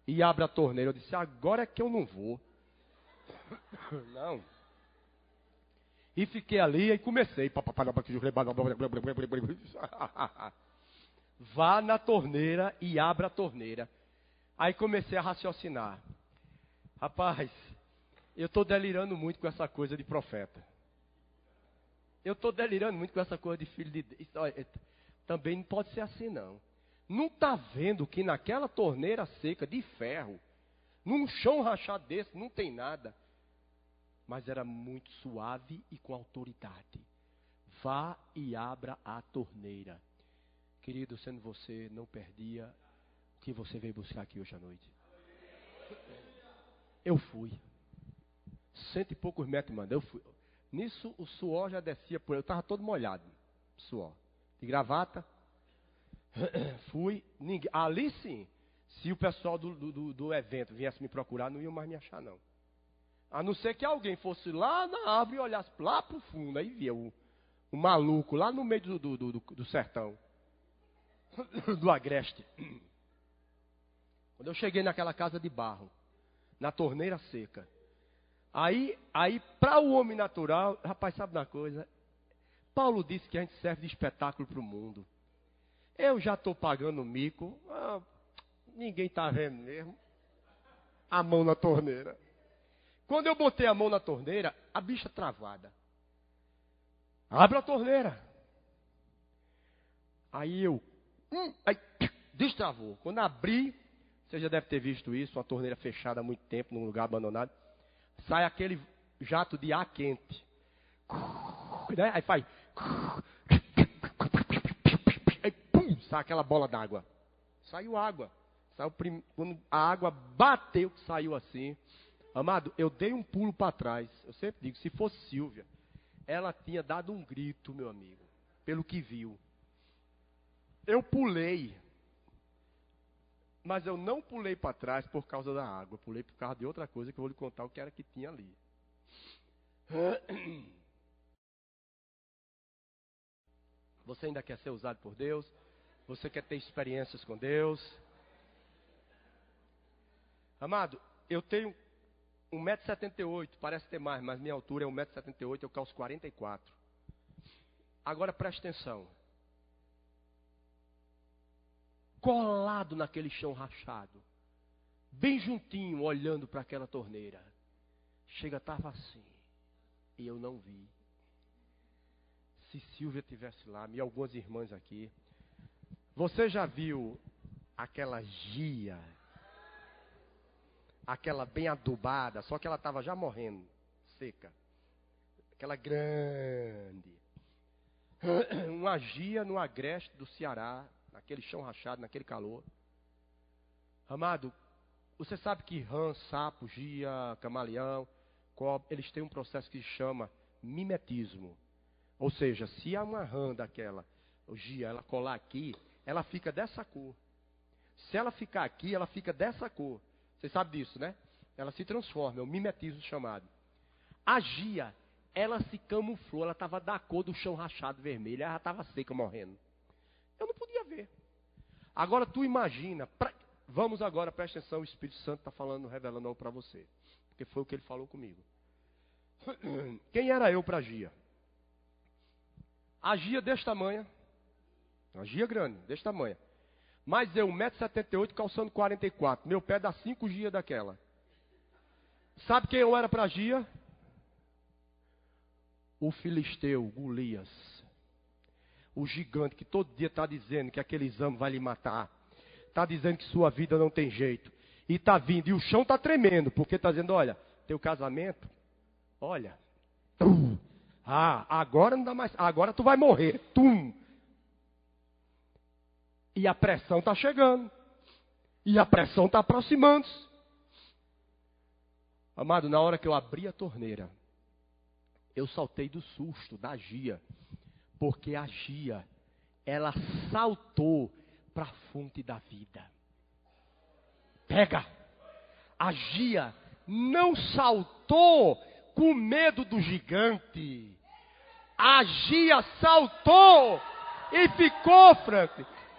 E abre a torneira. Eu disse, agora é que eu não vou. Não. E fiquei ali e comecei. Vá na torneira e abra a torneira. Aí comecei a raciocinar. Rapaz, eu estou delirando muito com essa coisa de profeta. Eu estou delirando muito com essa coisa de filho de Deus. Também não pode ser assim, não. Não está vendo que naquela torneira seca de ferro, num chão rachado desse, não tem nada. Mas era muito suave e com autoridade. Vá e abra a torneira. Querido, sendo você, não perdia o que você veio buscar aqui hoje à noite. Eu fui. Cento e poucos metros, mano. Eu fui. Nisso o suor já descia por. Eu estava todo molhado. Suor. De gravata. [coughs] Fui. Ninguém, ali sim. Se o pessoal do, do, do evento viesse me procurar, não iam mais me achar, não. A não ser que alguém fosse lá na árvore e olhasse lá para o fundo, aí via o, o maluco lá no meio do, do, do, do sertão. [coughs] do agreste. Quando eu cheguei naquela casa de barro, na torneira seca, aí, aí para o homem natural, rapaz, sabe uma coisa? Paulo disse que a gente serve de espetáculo para o mundo. Eu já estou pagando mico, ah, ninguém está vendo mesmo. A mão na torneira. Quando eu botei a mão na torneira, a bicha travada. Abre a torneira. Aí eu Hum, aí [clears throat] destravou. Quando abri, você já deve ter visto isso, uma torneira fechada há muito tempo, num lugar abandonado. Sai aquele jato de ar quente. [clears throat] Né? Aí faz. [clears throat] Aí pum, sai aquela bola d'água. Saiu água. Saiu prim... Quando a água bateu, saiu assim. Amado, eu dei um pulo para trás. Eu sempre digo, se fosse Silvia, ela tinha dado um grito, meu amigo, pelo que viu. Eu pulei. Mas eu não pulei para trás por causa da água. Pulei por causa de outra coisa que eu vou lhe contar o que era que tinha ali. [coughs] Você ainda quer ser usado por Deus? Você quer ter experiências com Deus? Amado, eu tenho 1,78m, parece ter mais, mas minha altura é 1,78m, eu calço 44. Agora preste atenção. Colado naquele chão rachado, bem juntinho, olhando para aquela torneira. Chega, estava assim, e eu não vi. Se Silvia tivesse lá, e algumas irmãs aqui. Você já viu aquela gia aquela bem adubada, só que ela estava já morrendo, seca. Aquela grande. [coughs] Uma gia no agreste do Ceará, naquele chão rachado, naquele calor. Amado, você sabe que rã, sapo, gia, camaleão, cobre, eles têm um processo que se chama mimetismo. Ou seja, se há uma rã daquela, o gia, ela colar aqui, ela fica dessa cor. Se ela ficar aqui, ela fica dessa cor. Você sabe disso, né? Ela se transforma, é o mimetismo chamado. A Gia, ela se camuflou, ela estava da cor do chão rachado vermelho, ela estava seca, morrendo. Eu não podia ver. Agora tu imagina, pra... vamos agora, presta atenção, o Espírito Santo está falando, revelando algo para você. Porque foi o que ele falou comigo. [clears throat] Quem era eu para Gia? A Gia deste tamanho, a Gia grande, deste tamanho. Mas eu, 1,78m, calçando 44. Meu pé dá 5 dias daquela. Sabe quem eu era para Gia? O filisteu, Golias. O gigante que todo dia está dizendo que aquele exame vai lhe matar. Está dizendo que sua vida não tem jeito. E está vindo. E o chão está tremendo. Porque está dizendo: olha, teu casamento, olha. Tum, ah, agora não dá mais. Agora tu vai morrer. Tum. E a pressão está chegando. E a pressão está aproximando-se. Amado, na hora que eu abri a torneira, eu saltei do susto da Gia. Porque a Gia, ela saltou para a fonte da vida. Pega! A Gia não saltou com medo do gigante. A Gia saltou e ficou, Frank,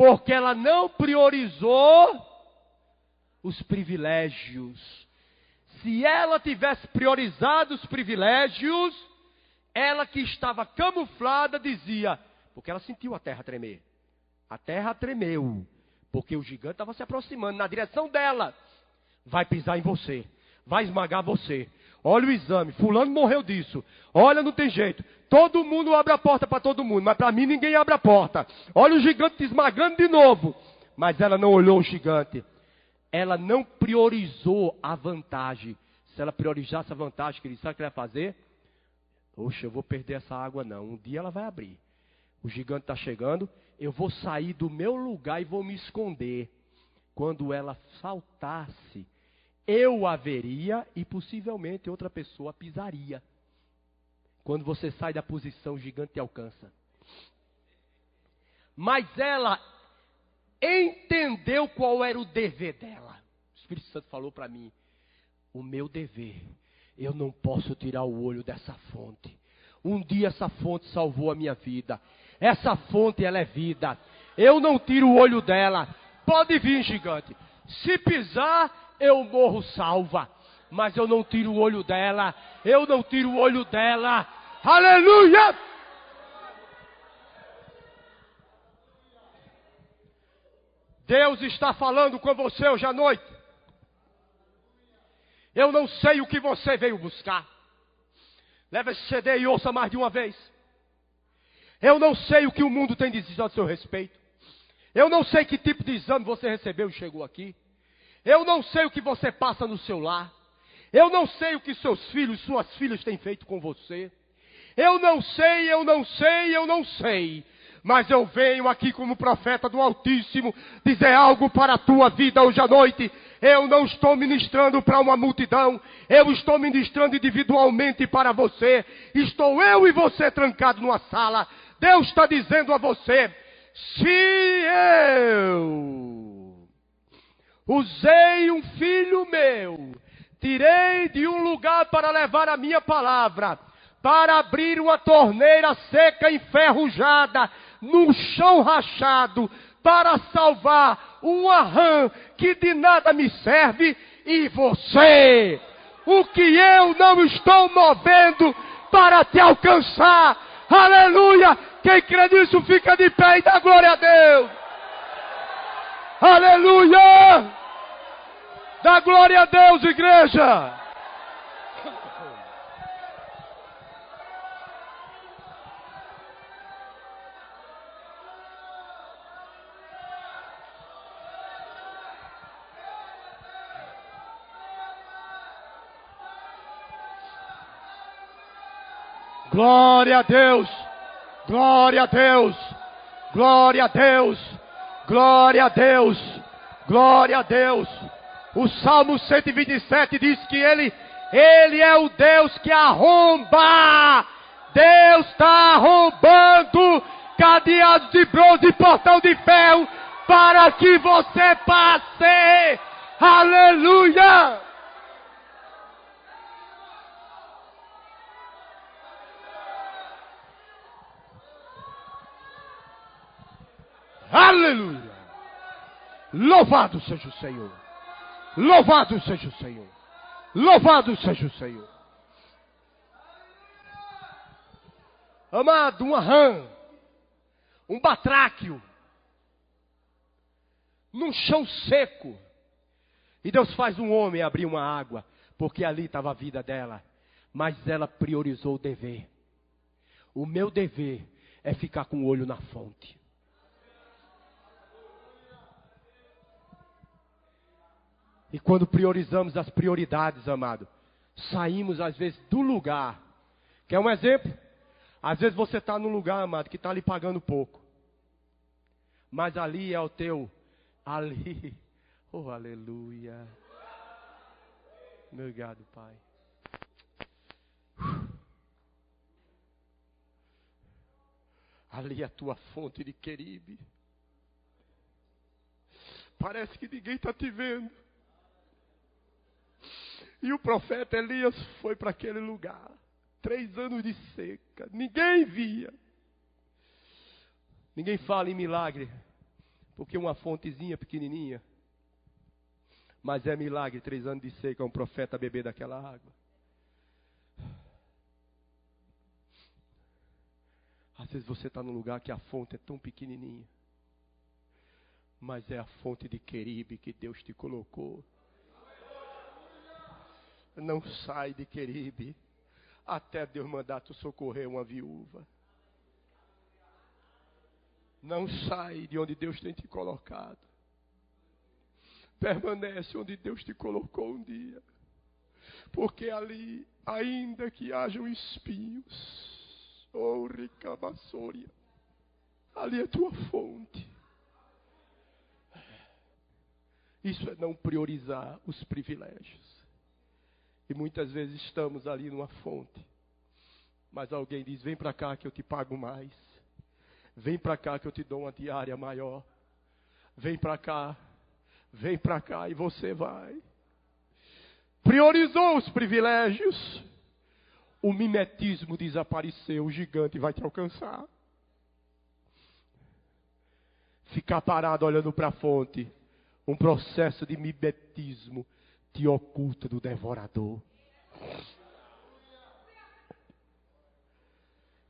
porque ela não priorizou os privilégios. Se ela tivesse priorizado os privilégios, ela que estava camuflada dizia, porque ela sentiu a terra tremer. A terra tremeu, porque o gigante estava se aproximando na direção dela. Vai pisar em você, vai esmagar você. Olha o exame, fulano morreu disso. Olha, não tem jeito. Todo mundo abre a porta para todo mundo, mas para mim ninguém abre a porta. Olha o gigante te esmagando de novo. Mas ela não olhou o gigante. Ela não priorizou a vantagem. Se ela priorizasse a vantagem, querido, sabe o que ela ia fazer? Poxa, eu vou perder essa água não. Um dia ela vai abrir. O gigante está chegando. Eu vou sair do meu lugar e vou me esconder. Quando ela saltasse, eu a veria e possivelmente outra pessoa pisaria. Quando você sai da posição, o gigante te alcança. Mas ela entendeu qual era o dever dela. O Espírito Santo falou para mim: o meu dever, eu não posso tirar o olho dessa fonte. Um dia essa fonte salvou a minha vida. Essa fonte, ela é vida. Eu não tiro o olho dela. Pode vir, gigante. Se pisar, eu morro salva mas eu não tiro o olho dela. Eu não tiro o olho dela. Aleluia! Deus está falando com você hoje à noite. Eu não sei o que você veio buscar. Leve esse CD e ouça mais de uma vez. Eu não sei o que o mundo tem dizer a seu respeito. Eu não sei que tipo de exame você recebeu e chegou aqui. Eu não sei o que você passa no seu lar. Eu não sei o que seus filhos, suas filhas têm feito com você. Eu não sei, eu não sei, eu não sei. Mas eu venho aqui como profeta do Altíssimo dizer algo para a tua vida hoje à noite. Eu não estou ministrando para uma multidão, eu estou ministrando individualmente para você. Estou eu e você trancado numa sala. Deus está dizendo a você: se eu usei um filho meu, tirei de um lugar para levar a minha palavra, para abrir uma torneira seca enferrujada, num chão rachado, para salvar uma rã que de nada me serve, e você, o que eu não estou movendo para te alcançar, aleluia! Quem crê nisso fica de pé e dá glória a Deus, aleluia! Dá glória a Deus, igreja! Glória a Deus! Glória a Deus! Glória a Deus! Glória a Deus! Glória a Deus! O Salmo 127 diz que ele, ele é o Deus que arromba. Deus está arrombando cadeados de bronze e portão de ferro para que você passe. Aleluia! Aleluia! Louvado seja o Senhor! Louvado seja o Senhor! Louvado seja o Senhor! Amado, uma rã, um batráquio, num chão seco. E Deus faz um homem abrir uma água, porque ali estava a vida dela. Mas ela priorizou o dever. O meu dever é ficar com o olho na fonte. E quando priorizamos as prioridades, amado, saímos às vezes do lugar. Quer um exemplo? Às vezes você está num lugar, amado, que está lhe pagando pouco. Mas ali é o teu. Ali. [laughs] Oh, aleluia. Obrigado, Pai. Ali é a tua fonte de queribe. Parece que ninguém está te vendo. E o profeta Elias foi para aquele lugar. Três anos de seca. Ninguém via. Ninguém fala em milagre. Porque uma fontezinha pequenininha. Mas é milagre, três anos de seca, um profeta beber daquela água. Às vezes você está num lugar que a fonte é tão pequenininha. Mas é a fonte de queribe que Deus te colocou não sai de Queribe até Deus mandar tu socorrer uma viúva. Não sai de onde Deus tem te colocado. Permanece onde Deus te colocou um dia. Porque ali, ainda que hajam espinhos, oh ricabassória, ali é tua fonte. Isso é não priorizar os privilégios. E muitas vezes estamos ali numa fonte. Mas alguém diz: vem para cá que eu te pago mais. Vem para cá que eu te dou uma diária maior. Vem para cá. Vem para cá e você vai. Priorizou os privilégios. O mimetismo desapareceu. O gigante vai te alcançar. Ficar parado olhando para a fonte. Um processo de mimetismo te oculta do devorador.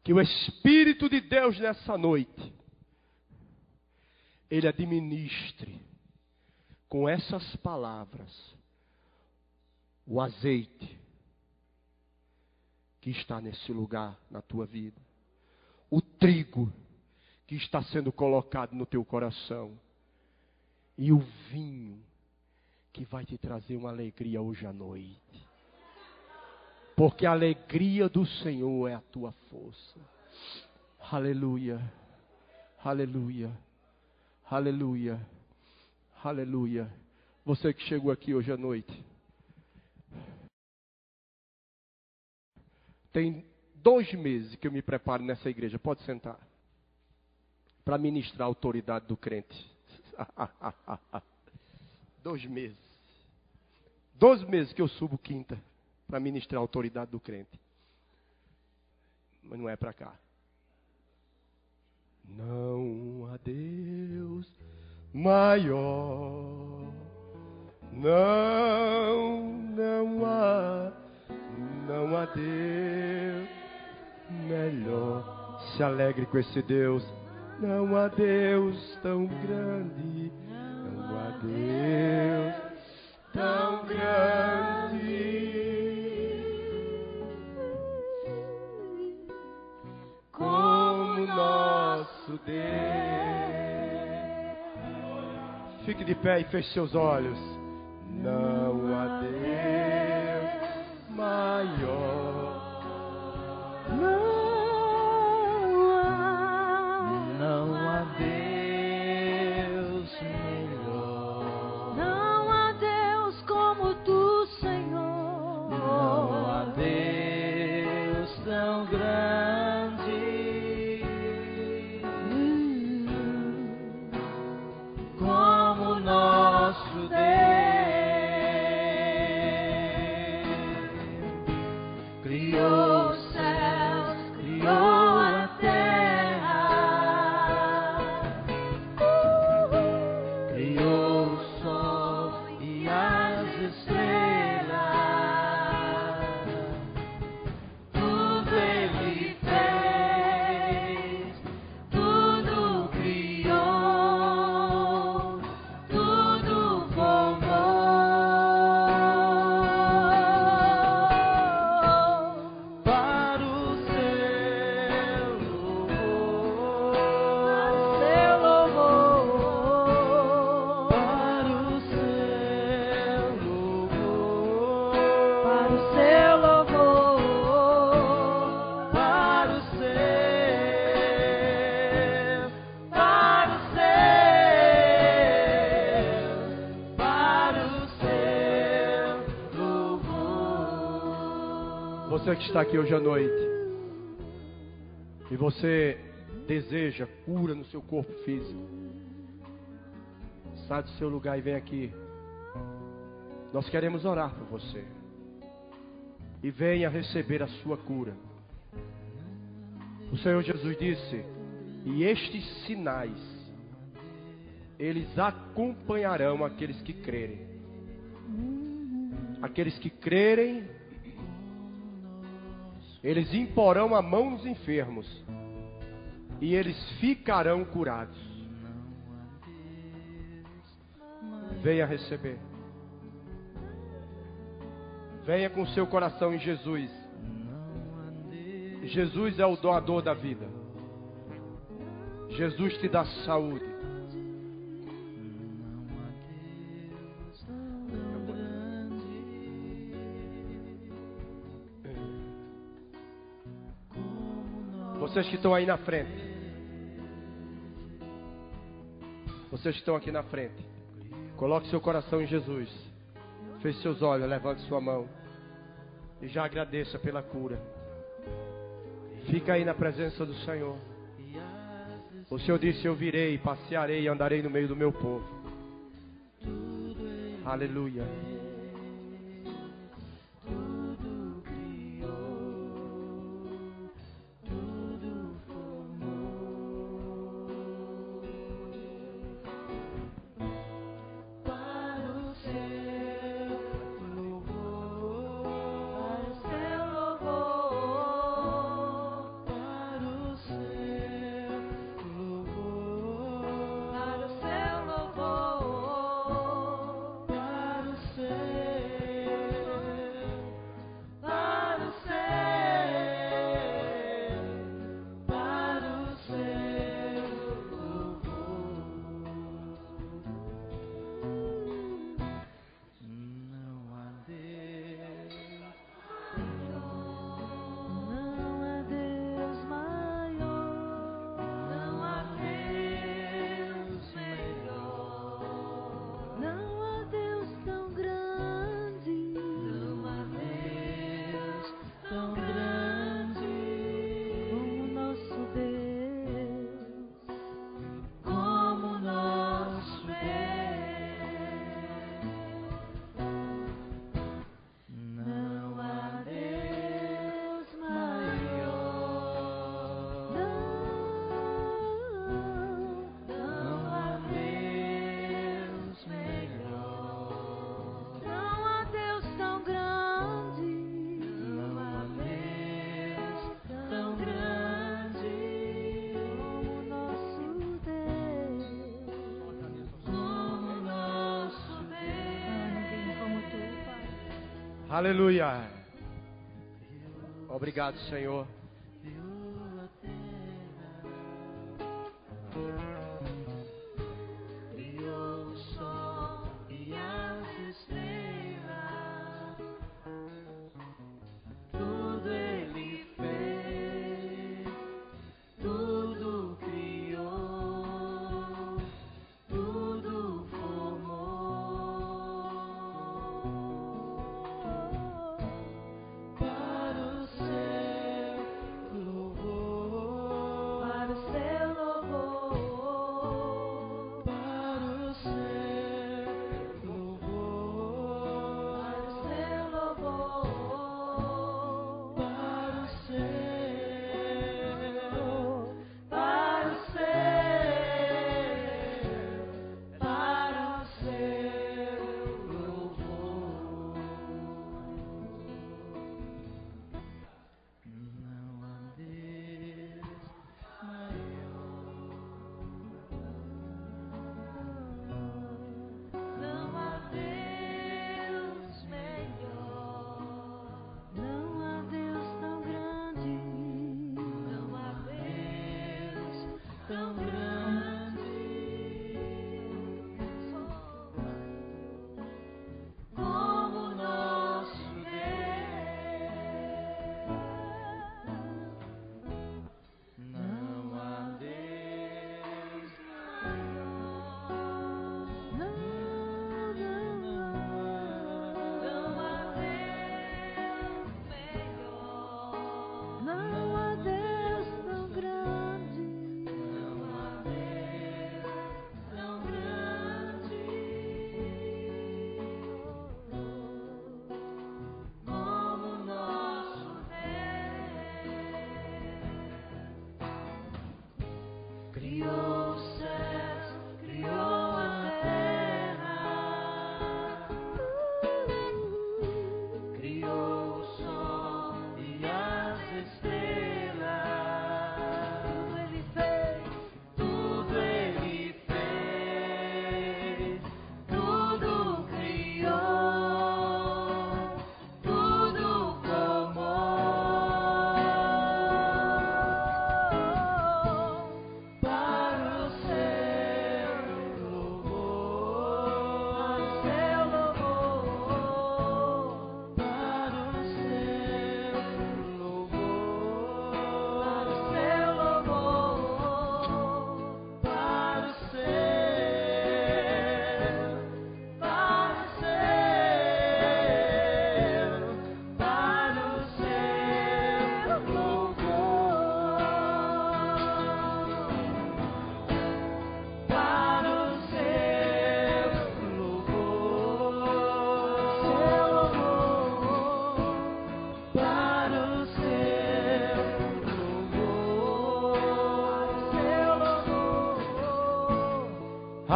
Que o Espírito de Deus nessa noite, Ele administre com essas palavras o azeite que está nesse lugar na tua vida, o trigo que está sendo colocado no teu coração e o vinho que vai te trazer uma alegria hoje à noite. Porque a alegria do Senhor é a tua força. Aleluia. Aleluia. Aleluia. Aleluia. Você que chegou aqui hoje à noite. Tem dois meses que eu me preparo nessa igreja. Pode sentar. Para ministrar a autoridade do crente. [laughs] dois meses. Dois meses que eu subo quinta para ministrar a autoridade do crente. Mas não é para cá. Não há Deus maior. Não, não há, não há Deus melhor. Se alegre com esse Deus. Não há Deus tão grande. Deus tão grande. Como nosso Deus. Fique de pé e feche seus olhos. Não há Deus maior. Está aqui hoje à noite e você deseja cura no seu corpo físico, sai do seu lugar e vem aqui. Nós queremos orar por você. E venha receber a sua cura. O Senhor Jesus disse: E estes sinais, eles acompanharão aqueles que crerem. Aqueles que crerem eles imporão a mão nos enfermos e eles ficarão curados. Venha receber. Venha com seu coração em Jesus. Jesus é o doador da vida. Jesus te dá saúde. Vocês que estão aí na frente. Vocês que estão aqui na frente. Coloque seu coração em Jesus. Feche seus olhos, levante sua mão. E já agradeça pela cura. Fica aí na presença do Senhor. O Senhor disse: Eu virei, passearei e andarei no meio do meu povo. Aleluia. Aleluia. Obrigado, Senhor.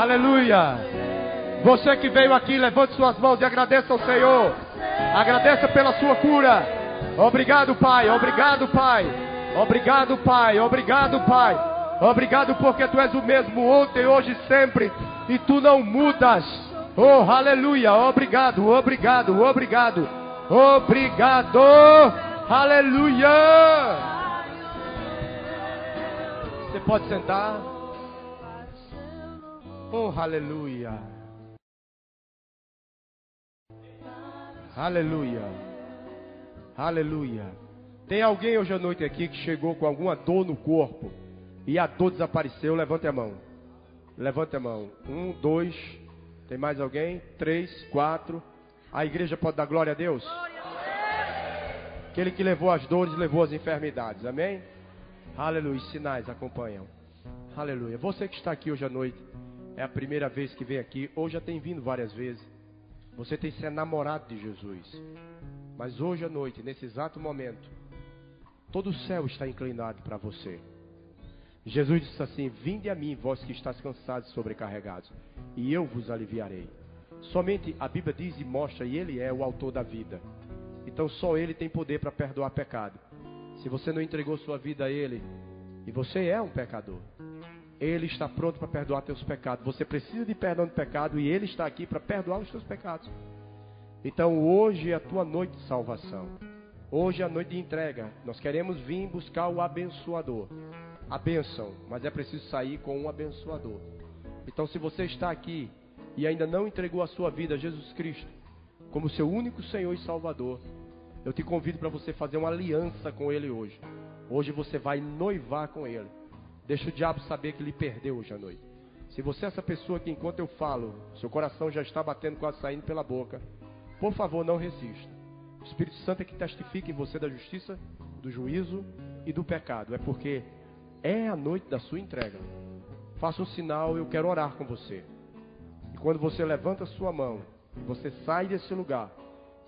Aleluia. Você que veio aqui, levante suas mãos e agradeça ao Senhor. Agradeça pela sua cura. Obrigado, Pai. Obrigado, Pai. Obrigado, Pai. Obrigado, Pai. Obrigado porque tu és o mesmo ontem, hoje e sempre. E tu não mudas. Oh, aleluia. Obrigado, obrigado, obrigado. Obrigado. Aleluia. Você pode sentar. Oh, aleluia. Aleluia. Aleluia. Tem alguém hoje à noite aqui que chegou com alguma dor no corpo e a dor desapareceu? Levante a mão. Levante a mão. Um, dois. Tem mais alguém? Três, quatro. A igreja pode dar glória a Deus? Aquele que levou as dores, levou as enfermidades. Amém? Aleluia. Sinais acompanham. Aleluia. Você que está aqui hoje à noite, é a primeira vez que vem aqui, ou já tem vindo várias vezes. Você tem se enamorado de Jesus. Mas hoje à noite, nesse exato momento, todo o céu está inclinado para você. Jesus disse assim: Vinde a mim, vós que estáis cansados e sobrecarregados, e eu vos aliviarei. Somente a Bíblia diz e mostra, e Ele é o autor da vida. Então só Ele tem poder para perdoar pecado. Se você não entregou sua vida a Ele, e você é um pecador, Ele está pronto para perdoar teus pecados. Você precisa de perdão de pecado e Ele está aqui para perdoar os teus pecados. Então hoje é a tua noite de salvação. Hoje é a noite de entrega. Nós queremos vir buscar o abençoador. A bênção, mas é preciso sair com um abençoador. Então se você está aqui e ainda não entregou a sua vida a Jesus Cristo como seu único Senhor e Salvador, eu te convido para você fazer uma aliança com Ele hoje. Hoje você vai noivar com Ele. Deixa o diabo saber que lhe perdeu hoje à noite. Se você é essa pessoa que enquanto eu falo, seu coração já está batendo quase saindo pela boca, por favor, não resista. O Espírito Santo é que testifica em você da justiça, do juízo e do pecado. É porque é a noite da sua entrega. Faça um sinal, eu quero orar com você. E quando você levanta sua mão, você sai desse lugar,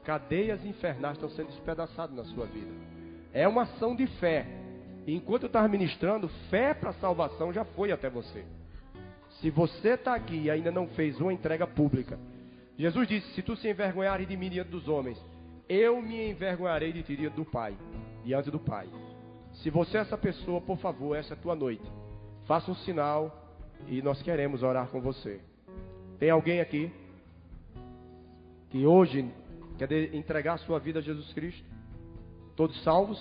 cadeias infernais estão sendo despedaçadas na sua vida. É uma ação de fé. E enquanto eu estava ministrando, fé para salvação já foi até você. Se você está aqui e ainda não fez uma entrega pública, Jesus disse: Se tu se envergonhares de mim diante dos homens, eu me envergonharei de ti diante do Pai, diante do Pai. Se você é essa pessoa, por favor, essa é a tua noite. Faça um sinal e nós queremos orar com você. Tem alguém aqui que hoje quer entregar sua vida a Jesus Cristo? Todos salvos?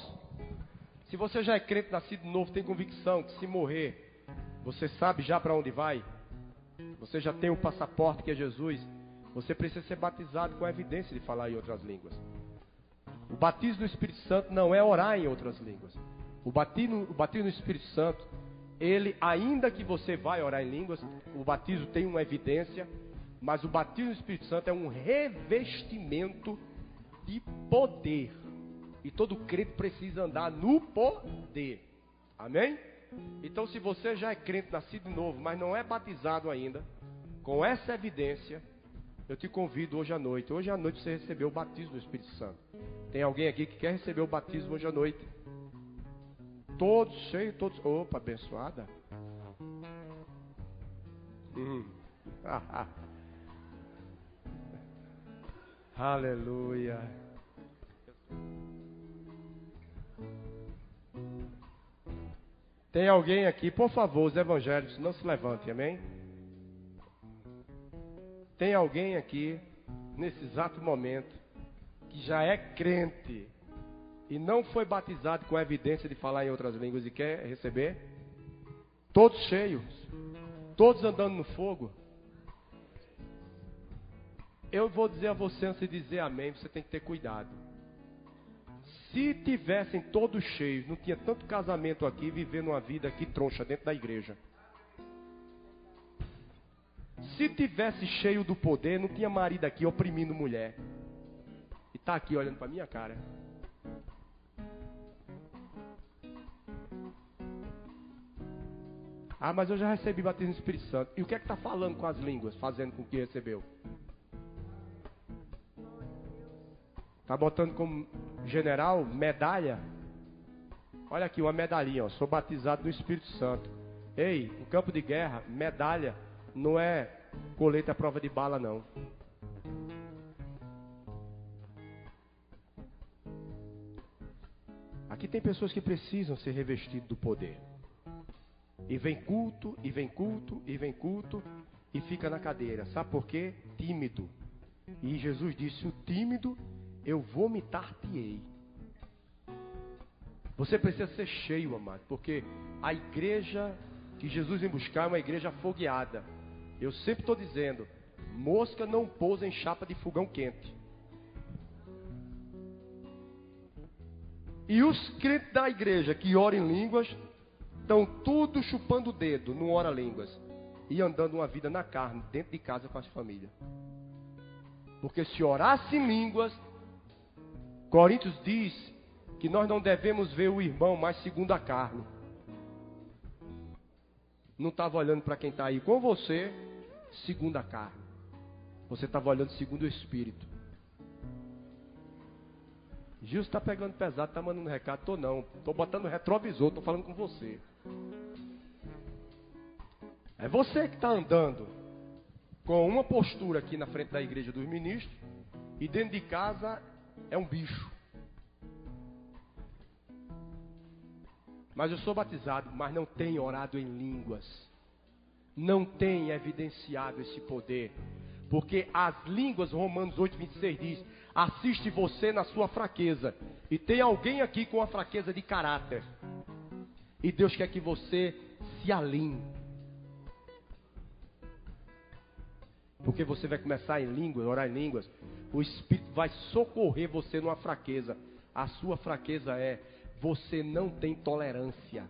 Se você já é crente, nascido novo, tem convicção que se morrer, você sabe já para onde vai? Você já tem o passaporte que é Jesus? Você precisa ser batizado com a evidência de falar em outras línguas. O batismo do Espírito Santo não é orar em outras línguas. O batismo, o batismo no Espírito Santo, ele, ainda que você vai orar em línguas, o batismo tem uma evidência, mas o batismo no Espírito Santo é um revestimento de poder. E todo crente precisa andar no poder. Amém? Então, se você já é crente, nascido de novo, mas não é batizado ainda, com essa evidência, eu te convido hoje à noite. Hoje à noite você recebeu o batismo do Espírito Santo. Tem alguém aqui que quer receber o batismo hoje à noite? Todos cheios, todos. Opa, abençoada. Hum. [laughs] Aleluia. Tem alguém aqui, por favor, os evangélicos, não se levantem, amém? Tem alguém aqui, nesse exato momento, que já é crente e não foi batizado com a evidência de falar em outras línguas e quer receber? Todos cheios, todos andando no fogo. Eu vou dizer a você antes de dizer amém, você tem que ter cuidado. Se tivessem todos cheios, não tinha tanto casamento aqui, vivendo uma vida aqui troncha dentro da igreja. Se tivesse cheio do poder, não tinha marido aqui oprimindo mulher. E está aqui olhando para minha cara. Ah, mas eu já recebi batismo no Espírito Santo. E o que é que está falando com as línguas, fazendo com que recebeu? Está botando como general medalha? Olha aqui, uma medalhinha, ó. Sou batizado no Espírito Santo. Ei, no campo de guerra, medalha não é colete à prova de bala, não. Aqui tem pessoas que precisam ser revestidas do poder. E vem culto, e vem culto, e vem culto, e fica na cadeira. Sabe por quê? Tímido. E Jesus disse: O tímido eu vomitar-te-ei. Você precisa ser cheio, amado, porque a igreja que Jesus vem buscar é uma igreja afogueada. Eu sempre estou dizendo: mosca não pousa em chapa de fogão quente. E os crentes da igreja que oram em línguas estão tudo chupando o dedo, não ora línguas, e andando uma vida na carne, dentro de casa com as famílias. Porque se orasse em línguas, Coríntios diz que nós não devemos ver o irmão mais segundo a carne. Não estava olhando para quem está aí com você, segundo a carne. Você estava olhando segundo o Espírito. Gil está pegando pesado, está mandando recado. Tô não, tô botando retrovisor, tô falando com você. É você que está andando com uma postura aqui na frente da igreja dos ministros e dentro de casa é um bicho. Mas eu sou batizado, mas não tenho orado em línguas. Não tenho evidenciado esse poder. Porque as línguas, Romanos 8, 26 diz: assiste você na sua fraqueza. E tem alguém aqui com a fraqueza de caráter. E Deus quer que você se alinhe. Porque você vai começar em línguas, orar em línguas. O Espírito vai socorrer você numa fraqueza. A sua fraqueza é você não tem tolerância.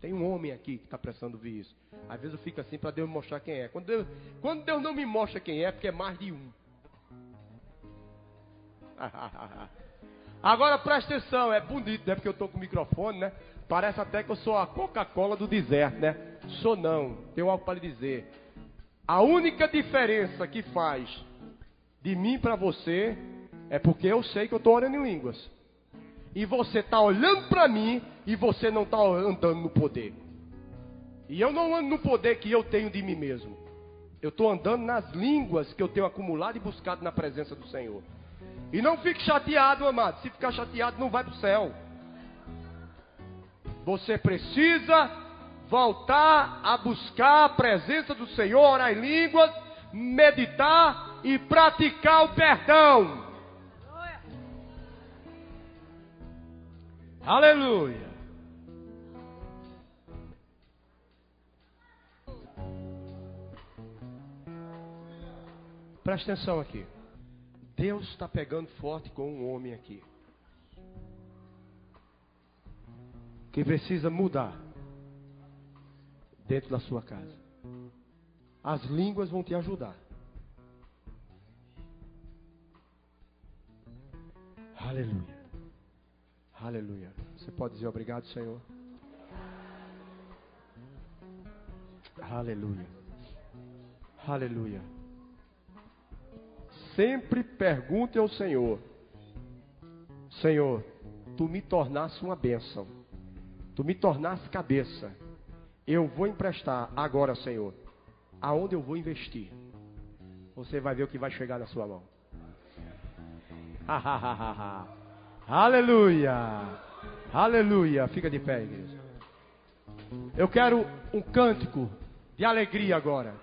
Tem um homem aqui que está precisando ouvir isso. Às vezes eu fico assim para Deus me mostrar quem é. Quando Deus, quando Deus não me mostra quem é, é porque é mais de um. [laughs] Agora presta atenção, é bonito, né? Porque eu estou com o microfone, né? Parece até que eu sou a Coca-Cola do deserto, né? Sou não, tenho algo para lhe dizer. A única diferença que faz de mim para você é porque eu sei que eu estou orando em línguas. E você está olhando para mim e você não está andando no poder. E eu não ando no poder que eu tenho de mim mesmo. Eu estou andando nas línguas que eu tenho acumulado e buscado na presença do Senhor. E não fique chateado, amado. Se ficar chateado, não vai para o céu. Você precisa voltar a buscar a presença do Senhor, orar em línguas, meditar e praticar o perdão. Aleluia. Presta atenção aqui. Deus está pegando forte com um homem aqui. Que precisa mudar dentro da sua casa. As línguas vão te ajudar. Aleluia. Aleluia. Você pode dizer obrigado, Senhor? Aleluia. Aleluia. Sempre pergunte ao Senhor: Senhor, tu me tornaste uma bênção. Tu me tornaste cabeça. Eu vou emprestar agora, Senhor. Aonde eu vou investir? Você vai ver o que vai chegar na sua mão. Aleluia! Aleluia! Fica de pé, igreja. Eu quero um cântico de alegria agora.